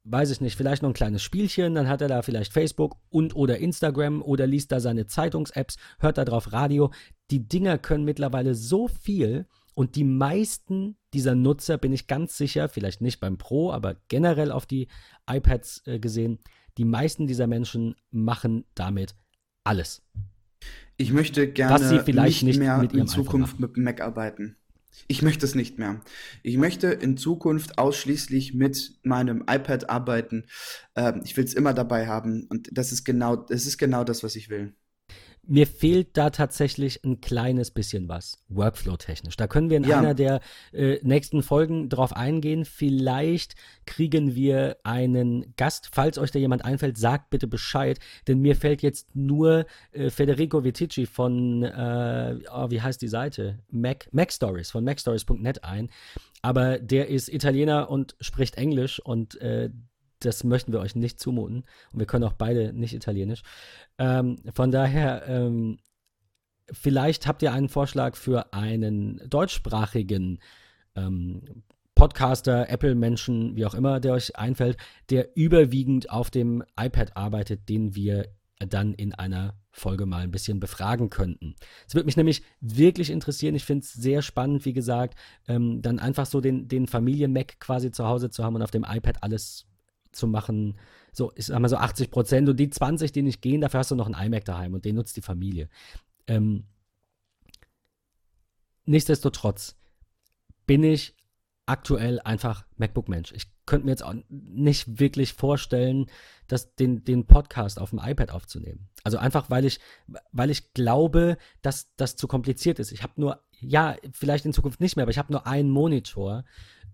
weiß ich nicht, vielleicht noch ein kleines Spielchen, dann hat er da vielleicht Facebook und oder Instagram oder liest da seine Zeitungs-Apps, hört da drauf Radio. Die Dinger können mittlerweile so viel und die meisten dieser Nutzer, bin ich ganz sicher, vielleicht nicht beim Pro, aber generell auf die iPads äh, gesehen, die meisten dieser Menschen machen damit alles. Ich möchte gerne nicht, nicht mehr in Zukunft mit Mac arbeiten. Ich möchte es nicht mehr. Ich möchte in Zukunft ausschließlich mit meinem iPad arbeiten. Ähm, ich will es immer dabei haben und das ist genau, das ist genau das, was ich will. Mir fehlt da tatsächlich ein kleines bisschen was, Workflow-technisch. Da können wir in ja. einer der äh, nächsten Folgen drauf eingehen. Vielleicht kriegen wir einen Gast. Falls euch da jemand einfällt, sagt bitte Bescheid, denn mir fällt jetzt nur äh, Federico Vitici von, äh, oh, wie heißt die Seite? Mac, Mac Stories, von macstories.net ein. Aber der ist Italiener und spricht Englisch und äh, das möchten wir euch nicht zumuten. Und wir können auch beide nicht Italienisch. Ähm, von daher, ähm, vielleicht habt ihr einen Vorschlag für einen deutschsprachigen ähm, Podcaster, Apple-Menschen, wie auch immer, der euch einfällt, der überwiegend auf dem iPad arbeitet, den wir dann in einer Folge mal ein bisschen befragen könnten. Es würde mich nämlich wirklich interessieren. Ich finde es sehr spannend, wie gesagt, ähm, dann einfach so den, den Familien-Mac quasi zu Hause zu haben und auf dem iPad alles zu machen. So, ich sag so 80 Prozent und die 20, die nicht gehen, dafür hast du noch einen iMac daheim und den nutzt die Familie. Ähm, nichtsdestotrotz bin ich aktuell einfach MacBook-Mensch. Ich könnte mir jetzt auch nicht wirklich vorstellen, das, den, den Podcast auf dem iPad aufzunehmen. Also einfach, weil ich, weil ich glaube, dass das zu kompliziert ist. Ich habe nur, ja, vielleicht in Zukunft nicht mehr, aber ich habe nur einen Monitor,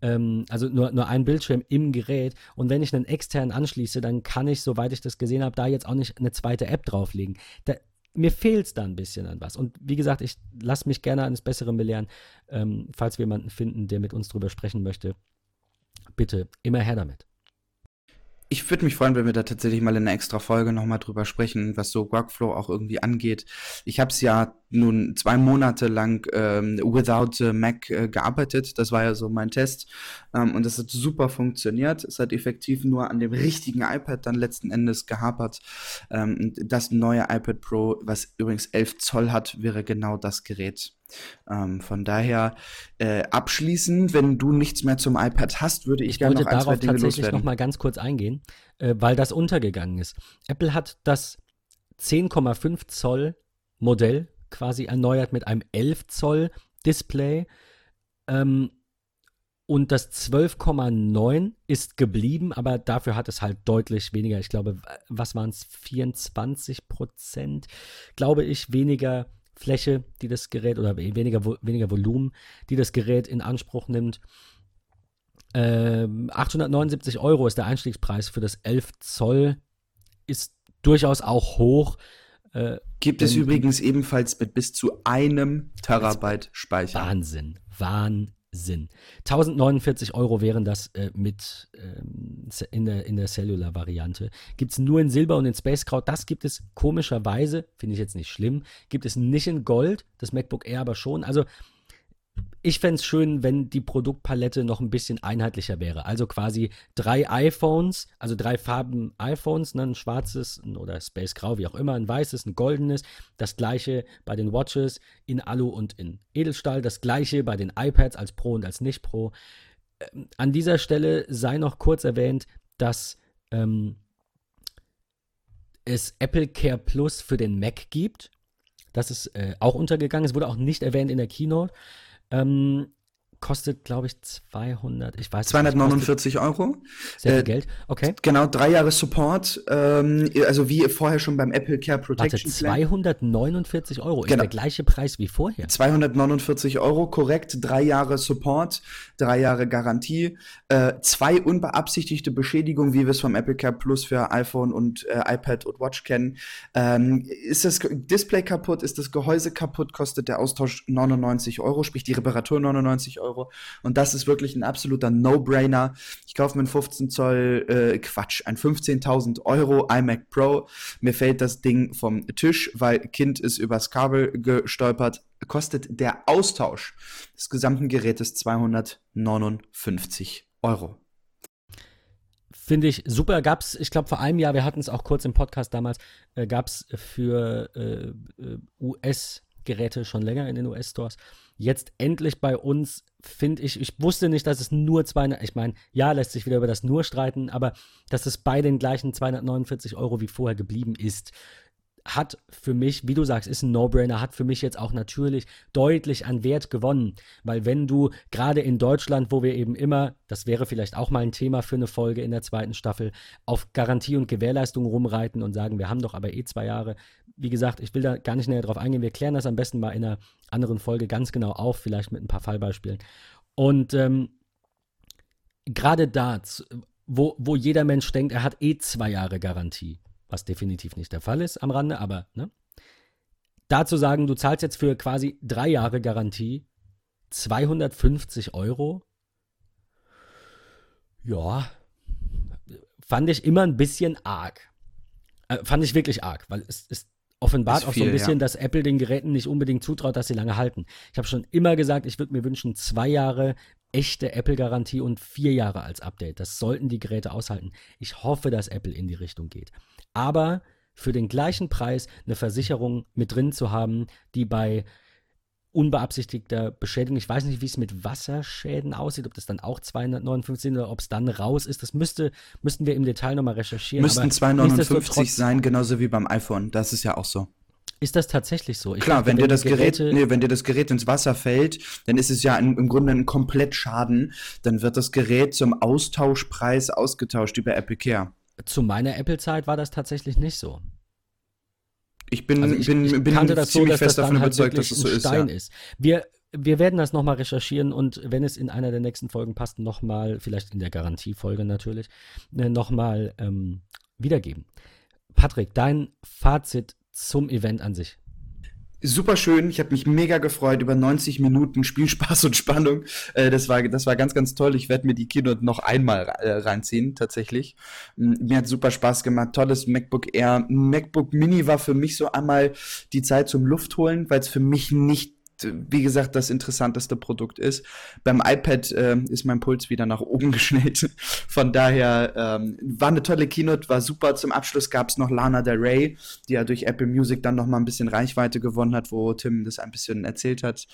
ähm, also nur, nur einen Bildschirm im Gerät. Und wenn ich einen externen anschließe, dann kann ich, soweit ich das gesehen habe, da jetzt auch nicht eine zweite App drauflegen. Da, mir fehlt es da ein bisschen an was. Und wie gesagt, ich lasse mich gerne eines Besseren belehren. Ähm, falls wir jemanden finden, der mit uns drüber sprechen möchte, bitte immer her damit. Ich würde mich freuen, wenn wir da tatsächlich mal in einer extra Folge nochmal drüber sprechen, was so Workflow auch irgendwie angeht. Ich habe es ja nun zwei Monate lang ähm, without Mac äh, gearbeitet. Das war ja so mein Test. Ähm, und das hat super funktioniert. Es hat effektiv nur an dem richtigen iPad dann letzten Endes gehapert. Ähm, das neue iPad Pro, was übrigens 11 Zoll hat, wäre genau das Gerät. Ähm, von daher äh, abschließend, wenn du nichts mehr zum iPad hast, würde ich, ich gerne noch ein, zwei Dinge tatsächlich loswerden. noch mal ganz kurz eingehen, äh, weil das untergegangen ist. Apple hat das 10,5 Zoll Modell quasi erneuert mit einem 11 Zoll Display. Ähm, und das 12,9 ist geblieben, aber dafür hat es halt deutlich weniger, ich glaube, was waren es, 24 Prozent, glaube ich, weniger Fläche, die das Gerät oder weniger, weniger Volumen, die das Gerät in Anspruch nimmt. Ähm, 879 Euro ist der Einstiegspreis für das 11 Zoll, ist durchaus auch hoch. Äh, Gibt es übrigens ebenfalls mit bis zu einem Terabyte Speicher. Wahnsinn, Wahnsinn. Sinn. 1049 Euro wären das äh, mit ähm, in der, in der Cellular-Variante. Gibt es nur in Silber und in Space Crowd. Das gibt es komischerweise, finde ich jetzt nicht schlimm, gibt es nicht in Gold, das MacBook Air aber schon. Also ich fände es schön, wenn die Produktpalette noch ein bisschen einheitlicher wäre. Also quasi drei iPhones, also drei Farben iPhones, ne, ein schwarzes oder Space Grau, wie auch immer, ein weißes, ein goldenes. Das gleiche bei den Watches in Alu und in Edelstahl. Das gleiche bei den iPads als Pro und als Nicht Pro. Ähm, an dieser Stelle sei noch kurz erwähnt, dass ähm, es Apple Care Plus für den Mac gibt. Das ist äh, auch untergegangen. Es wurde auch nicht erwähnt in der Keynote. Ähm, kostet, glaube ich, 200, ich weiß 249 nicht, Euro. Sehr viel äh, Geld, okay. Genau, drei Jahre Support, ähm, also wie vorher schon beim Apple Care Protection Warte, 249 Euro, genau. ist der gleiche Preis wie vorher. 249 Euro, korrekt, drei Jahre Support, drei Jahre Garantie, äh, zwei unbeabsichtigte Beschädigungen, wie wir es vom Apple Care Plus für iPhone und äh, iPad und Watch kennen. Ähm, ist das Display kaputt, ist das Gehäuse kaputt, kostet der Austausch 99 Euro, sprich die Reparatur 99 Euro. Euro. Und das ist wirklich ein absoluter No-Brainer. Ich kaufe mir einen 15 Zoll, äh, Quatsch, ein 15.000 Euro iMac Pro. Mir fällt das Ding vom Tisch, weil Kind ist übers Kabel gestolpert. Kostet der Austausch des gesamten Gerätes 259 Euro. Finde ich super. Gab es, ich glaube, vor einem Jahr, wir hatten es auch kurz im Podcast damals, äh, gab es für äh, äh US-Geräte schon länger in den US-Stores jetzt endlich bei uns, finde ich, ich wusste nicht, dass es nur 200, ich meine, ja, lässt sich wieder über das nur streiten, aber dass es bei den gleichen 249 Euro wie vorher geblieben ist, hat für mich, wie du sagst, ist ein No-Brainer, hat für mich jetzt auch natürlich deutlich an Wert gewonnen. Weil wenn du gerade in Deutschland, wo wir eben immer, das wäre vielleicht auch mal ein Thema für eine Folge in der zweiten Staffel, auf Garantie und Gewährleistung rumreiten und sagen, wir haben doch aber eh zwei Jahre. Wie gesagt, ich will da gar nicht näher drauf eingehen. Wir klären das am besten mal in einer anderen Folge ganz genau auf, vielleicht mit ein paar Fallbeispielen. Und ähm, gerade da, wo, wo jeder Mensch denkt, er hat eh zwei Jahre Garantie was definitiv nicht der Fall ist am Rande, aber ne? Dazu sagen, du zahlst jetzt für quasi drei Jahre Garantie 250 Euro. Ja, fand ich immer ein bisschen arg. Äh, fand ich wirklich arg, weil es, es offenbart viel, auch so ein bisschen, ja. dass Apple den Geräten nicht unbedingt zutraut, dass sie lange halten. Ich habe schon immer gesagt, ich würde mir wünschen, zwei Jahre echte Apple-Garantie und vier Jahre als Update. Das sollten die Geräte aushalten. Ich hoffe, dass Apple in die Richtung geht aber für den gleichen Preis eine Versicherung mit drin zu haben, die bei unbeabsichtigter Beschädigung, ich weiß nicht, wie es mit Wasserschäden aussieht, ob das dann auch 259 sind oder ob es dann raus ist, das müsste, müssten wir im Detail nochmal recherchieren. Müssten 259 sein, genauso wie beim iPhone, das ist ja auch so. Ist das tatsächlich so? Ich Klar, wenn dir das Gerät, nee, wenn dir das Gerät ins Wasser fällt, dann ist es ja im, im Grunde ein Komplettschaden. Dann wird das Gerät zum Austauschpreis ausgetauscht über Apple Care. Zu meiner Apple-Zeit war das tatsächlich nicht so. Ich bin, also ich, bin, ich bin kannte das so, dass das davon halt überzeugt, dass es so ist. Stein ja. ist. Wir, wir werden das nochmal recherchieren und wenn es in einer der nächsten Folgen passt, nochmal, vielleicht in der Garantiefolge natürlich, äh, nochmal ähm, wiedergeben. Patrick, dein Fazit zum Event an sich. Super schön. Ich habe mich mega gefreut über 90 Minuten Spielspaß und Spannung. Äh, das, war, das war ganz, ganz toll. Ich werde mir die Keynote noch einmal äh, reinziehen, tatsächlich. Mir hat super Spaß gemacht. Tolles MacBook Air. MacBook Mini war für mich so einmal die Zeit zum Luftholen, weil es für mich nicht wie gesagt, das interessanteste Produkt ist. Beim iPad äh, ist mein Puls wieder nach oben geschnellt. Von daher ähm, war eine tolle Keynote, war super. Zum Abschluss gab es noch Lana Del Rey, die ja durch Apple Music dann noch mal ein bisschen Reichweite gewonnen hat, wo Tim das ein bisschen erzählt hat.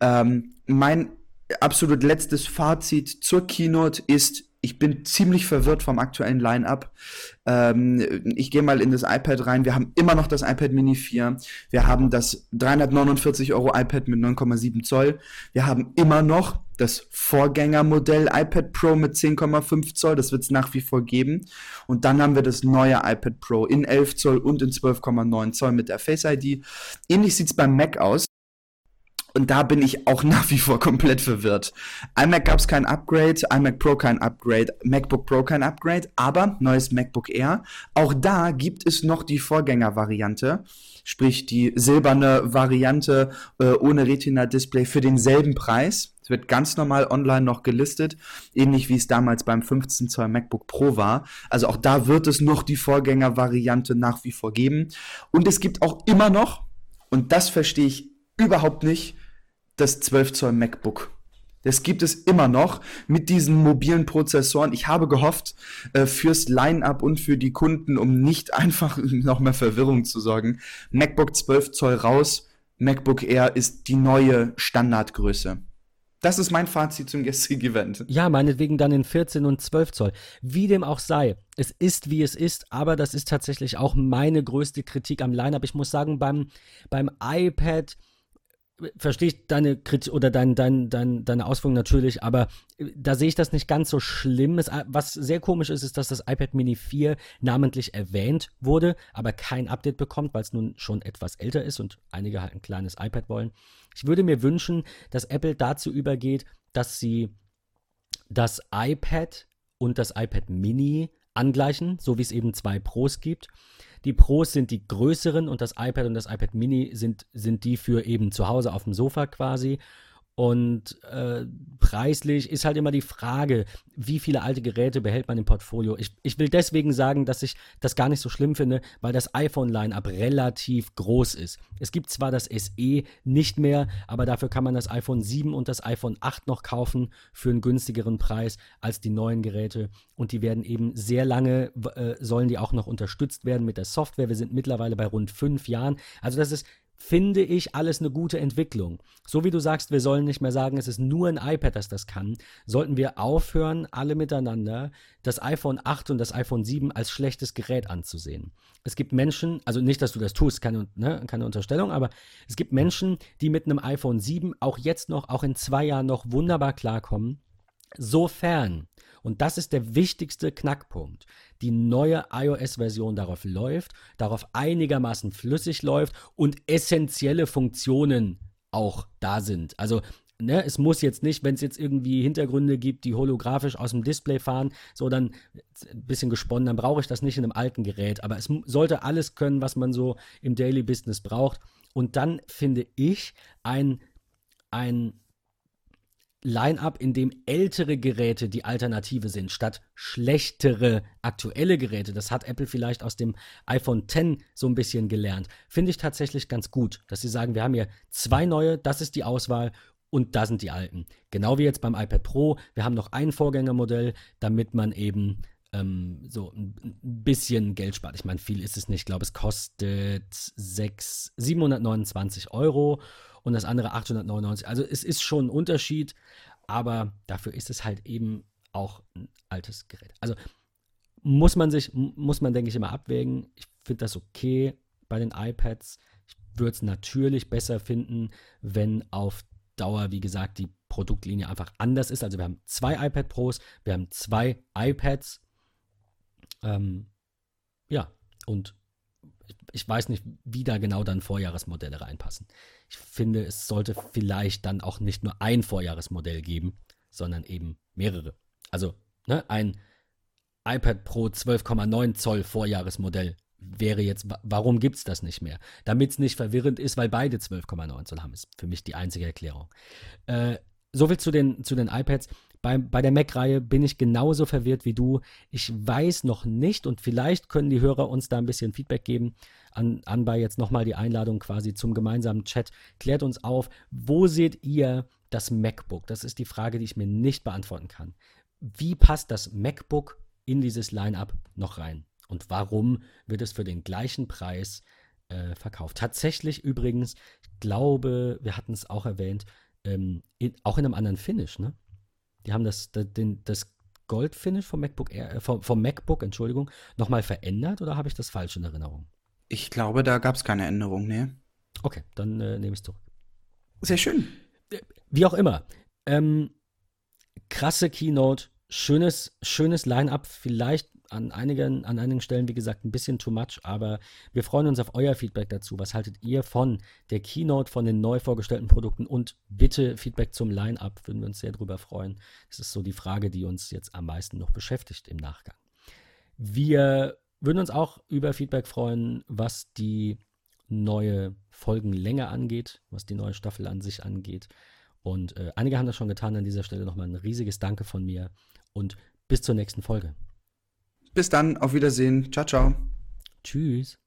Ähm, mein absolut letztes Fazit zur Keynote ist, ich bin ziemlich verwirrt vom aktuellen Line-up. Ähm, ich gehe mal in das iPad rein. Wir haben immer noch das iPad Mini 4. Wir haben das 349 Euro iPad mit 9,7 Zoll. Wir haben immer noch das Vorgängermodell iPad Pro mit 10,5 Zoll. Das wird es nach wie vor geben. Und dann haben wir das neue iPad Pro in 11 Zoll und in 12,9 Zoll mit der Face ID. Ähnlich sieht es beim Mac aus. Und da bin ich auch nach wie vor komplett verwirrt. iMac gab es kein Upgrade, iMac Pro kein Upgrade, MacBook Pro kein Upgrade, aber neues MacBook Air. Auch da gibt es noch die Vorgängervariante, sprich die silberne Variante äh, ohne Retina-Display für denselben Preis. Es wird ganz normal online noch gelistet, ähnlich wie es damals beim 15 Zoll MacBook Pro war. Also auch da wird es noch die Vorgängervariante nach wie vor geben. Und es gibt auch immer noch, und das verstehe ich überhaupt nicht, das 12 Zoll MacBook. Das gibt es immer noch mit diesen mobilen Prozessoren. Ich habe gehofft, äh, fürs Line-up und für die Kunden, um nicht einfach noch mehr Verwirrung zu sorgen, MacBook 12 Zoll raus, MacBook Air ist die neue Standardgröße. Das ist mein Fazit zum gestrigen Event. Ja, meinetwegen dann in 14 und 12 Zoll. Wie dem auch sei, es ist wie es ist, aber das ist tatsächlich auch meine größte Kritik am Line-up. Ich muss sagen, beim, beim iPad verstehe ich deine Kritik oder dein, dein, dein, deine Ausführungen natürlich, aber äh, da sehe ich das nicht ganz so schlimm. Es, äh, was sehr komisch ist, ist, dass das iPad Mini 4 namentlich erwähnt wurde, aber kein Update bekommt, weil es nun schon etwas älter ist und einige halt ein kleines iPad wollen. Ich würde mir wünschen, dass Apple dazu übergeht, dass sie das iPad und das iPad Mini angleichen, so wie es eben zwei Pros gibt. Die Pros sind die größeren und das iPad und das iPad Mini sind, sind die für eben zu Hause auf dem Sofa quasi. Und äh, preislich ist halt immer die Frage, wie viele alte Geräte behält man im Portfolio. Ich, ich will deswegen sagen, dass ich das gar nicht so schlimm finde, weil das iPhone-Line-up relativ groß ist. Es gibt zwar das SE nicht mehr, aber dafür kann man das iPhone 7 und das iPhone 8 noch kaufen für einen günstigeren Preis als die neuen Geräte. Und die werden eben sehr lange, äh, sollen die auch noch unterstützt werden mit der Software. Wir sind mittlerweile bei rund fünf Jahren. Also das ist finde ich alles eine gute Entwicklung. So wie du sagst, wir sollen nicht mehr sagen, es ist nur ein iPad, das das kann, sollten wir aufhören, alle miteinander das iPhone 8 und das iPhone 7 als schlechtes Gerät anzusehen. Es gibt Menschen, also nicht, dass du das tust, keine, ne, keine Unterstellung, aber es gibt Menschen, die mit einem iPhone 7 auch jetzt noch, auch in zwei Jahren noch wunderbar klarkommen, sofern und das ist der wichtigste Knackpunkt. Die neue iOS-Version darauf läuft, darauf einigermaßen flüssig läuft und essentielle Funktionen auch da sind. Also Ne, es muss jetzt nicht, wenn es jetzt irgendwie Hintergründe gibt, die holographisch aus dem Display fahren, so dann ein bisschen gesponnen, dann brauche ich das nicht in einem alten Gerät. Aber es sollte alles können, was man so im Daily Business braucht. Und dann finde ich ein, ein Line-up, in dem ältere Geräte die Alternative sind, statt schlechtere aktuelle Geräte. Das hat Apple vielleicht aus dem iPhone X so ein bisschen gelernt. Finde ich tatsächlich ganz gut, dass sie sagen, wir haben hier zwei neue, das ist die Auswahl und da sind die alten. Genau wie jetzt beim iPad Pro. Wir haben noch ein Vorgängermodell, damit man eben ähm, so ein bisschen Geld spart. Ich meine, viel ist es nicht. Ich glaube, es kostet 6, 729 Euro und das andere 899. Also es ist schon ein Unterschied, aber dafür ist es halt eben auch ein altes Gerät. Also muss man sich, muss man, denke ich, immer abwägen. Ich finde das okay bei den iPads. Ich würde es natürlich besser finden, wenn auf Dauer, wie gesagt, die Produktlinie einfach anders ist. Also wir haben zwei iPad Pros, wir haben zwei iPads. Ähm, ja, und ich weiß nicht, wie da genau dann Vorjahresmodelle reinpassen. Ich finde, es sollte vielleicht dann auch nicht nur ein Vorjahresmodell geben, sondern eben mehrere. Also ne, ein iPad Pro 12,9 Zoll Vorjahresmodell wäre jetzt, warum gibt es das nicht mehr? Damit es nicht verwirrend ist, weil beide 12,9 Zoll haben, ist für mich die einzige Erklärung. Äh, Soviel zu den, zu den iPads. Bei, bei der Mac-Reihe bin ich genauso verwirrt wie du. Ich weiß noch nicht und vielleicht können die Hörer uns da ein bisschen Feedback geben. An, anbei jetzt nochmal die Einladung quasi zum gemeinsamen Chat. Klärt uns auf, wo seht ihr das MacBook? Das ist die Frage, die ich mir nicht beantworten kann. Wie passt das MacBook in dieses Line-up noch rein? Und warum wird es für den gleichen Preis äh, verkauft? Tatsächlich übrigens, ich glaube, wir hatten es auch erwähnt, ähm, in, auch in einem anderen Finish, ne? Die haben das, das, das Gold-Finish vom MacBook Air, äh, vom, vom MacBook, Entschuldigung, nochmal verändert oder habe ich das falsch in Erinnerung? Ich glaube, da gab es keine Änderung, ne? Okay, dann äh, nehme ich es zurück. Sehr schön. Äh, wie auch immer. Ähm, krasse Keynote, schönes, schönes Line-up, vielleicht an einigen, an einigen Stellen, wie gesagt, ein bisschen too much, aber wir freuen uns auf euer Feedback dazu. Was haltet ihr von der Keynote, von den neu vorgestellten Produkten und bitte Feedback zum Line-Up, würden wir uns sehr drüber freuen. Das ist so die Frage, die uns jetzt am meisten noch beschäftigt im Nachgang. Wir würden uns auch über Feedback freuen, was die neue Folgenlänge angeht, was die neue Staffel an sich angeht. Und äh, einige haben das schon getan. An dieser Stelle nochmal ein riesiges Danke von mir und bis zur nächsten Folge. Bis dann, auf Wiedersehen. Ciao, ciao. Tschüss.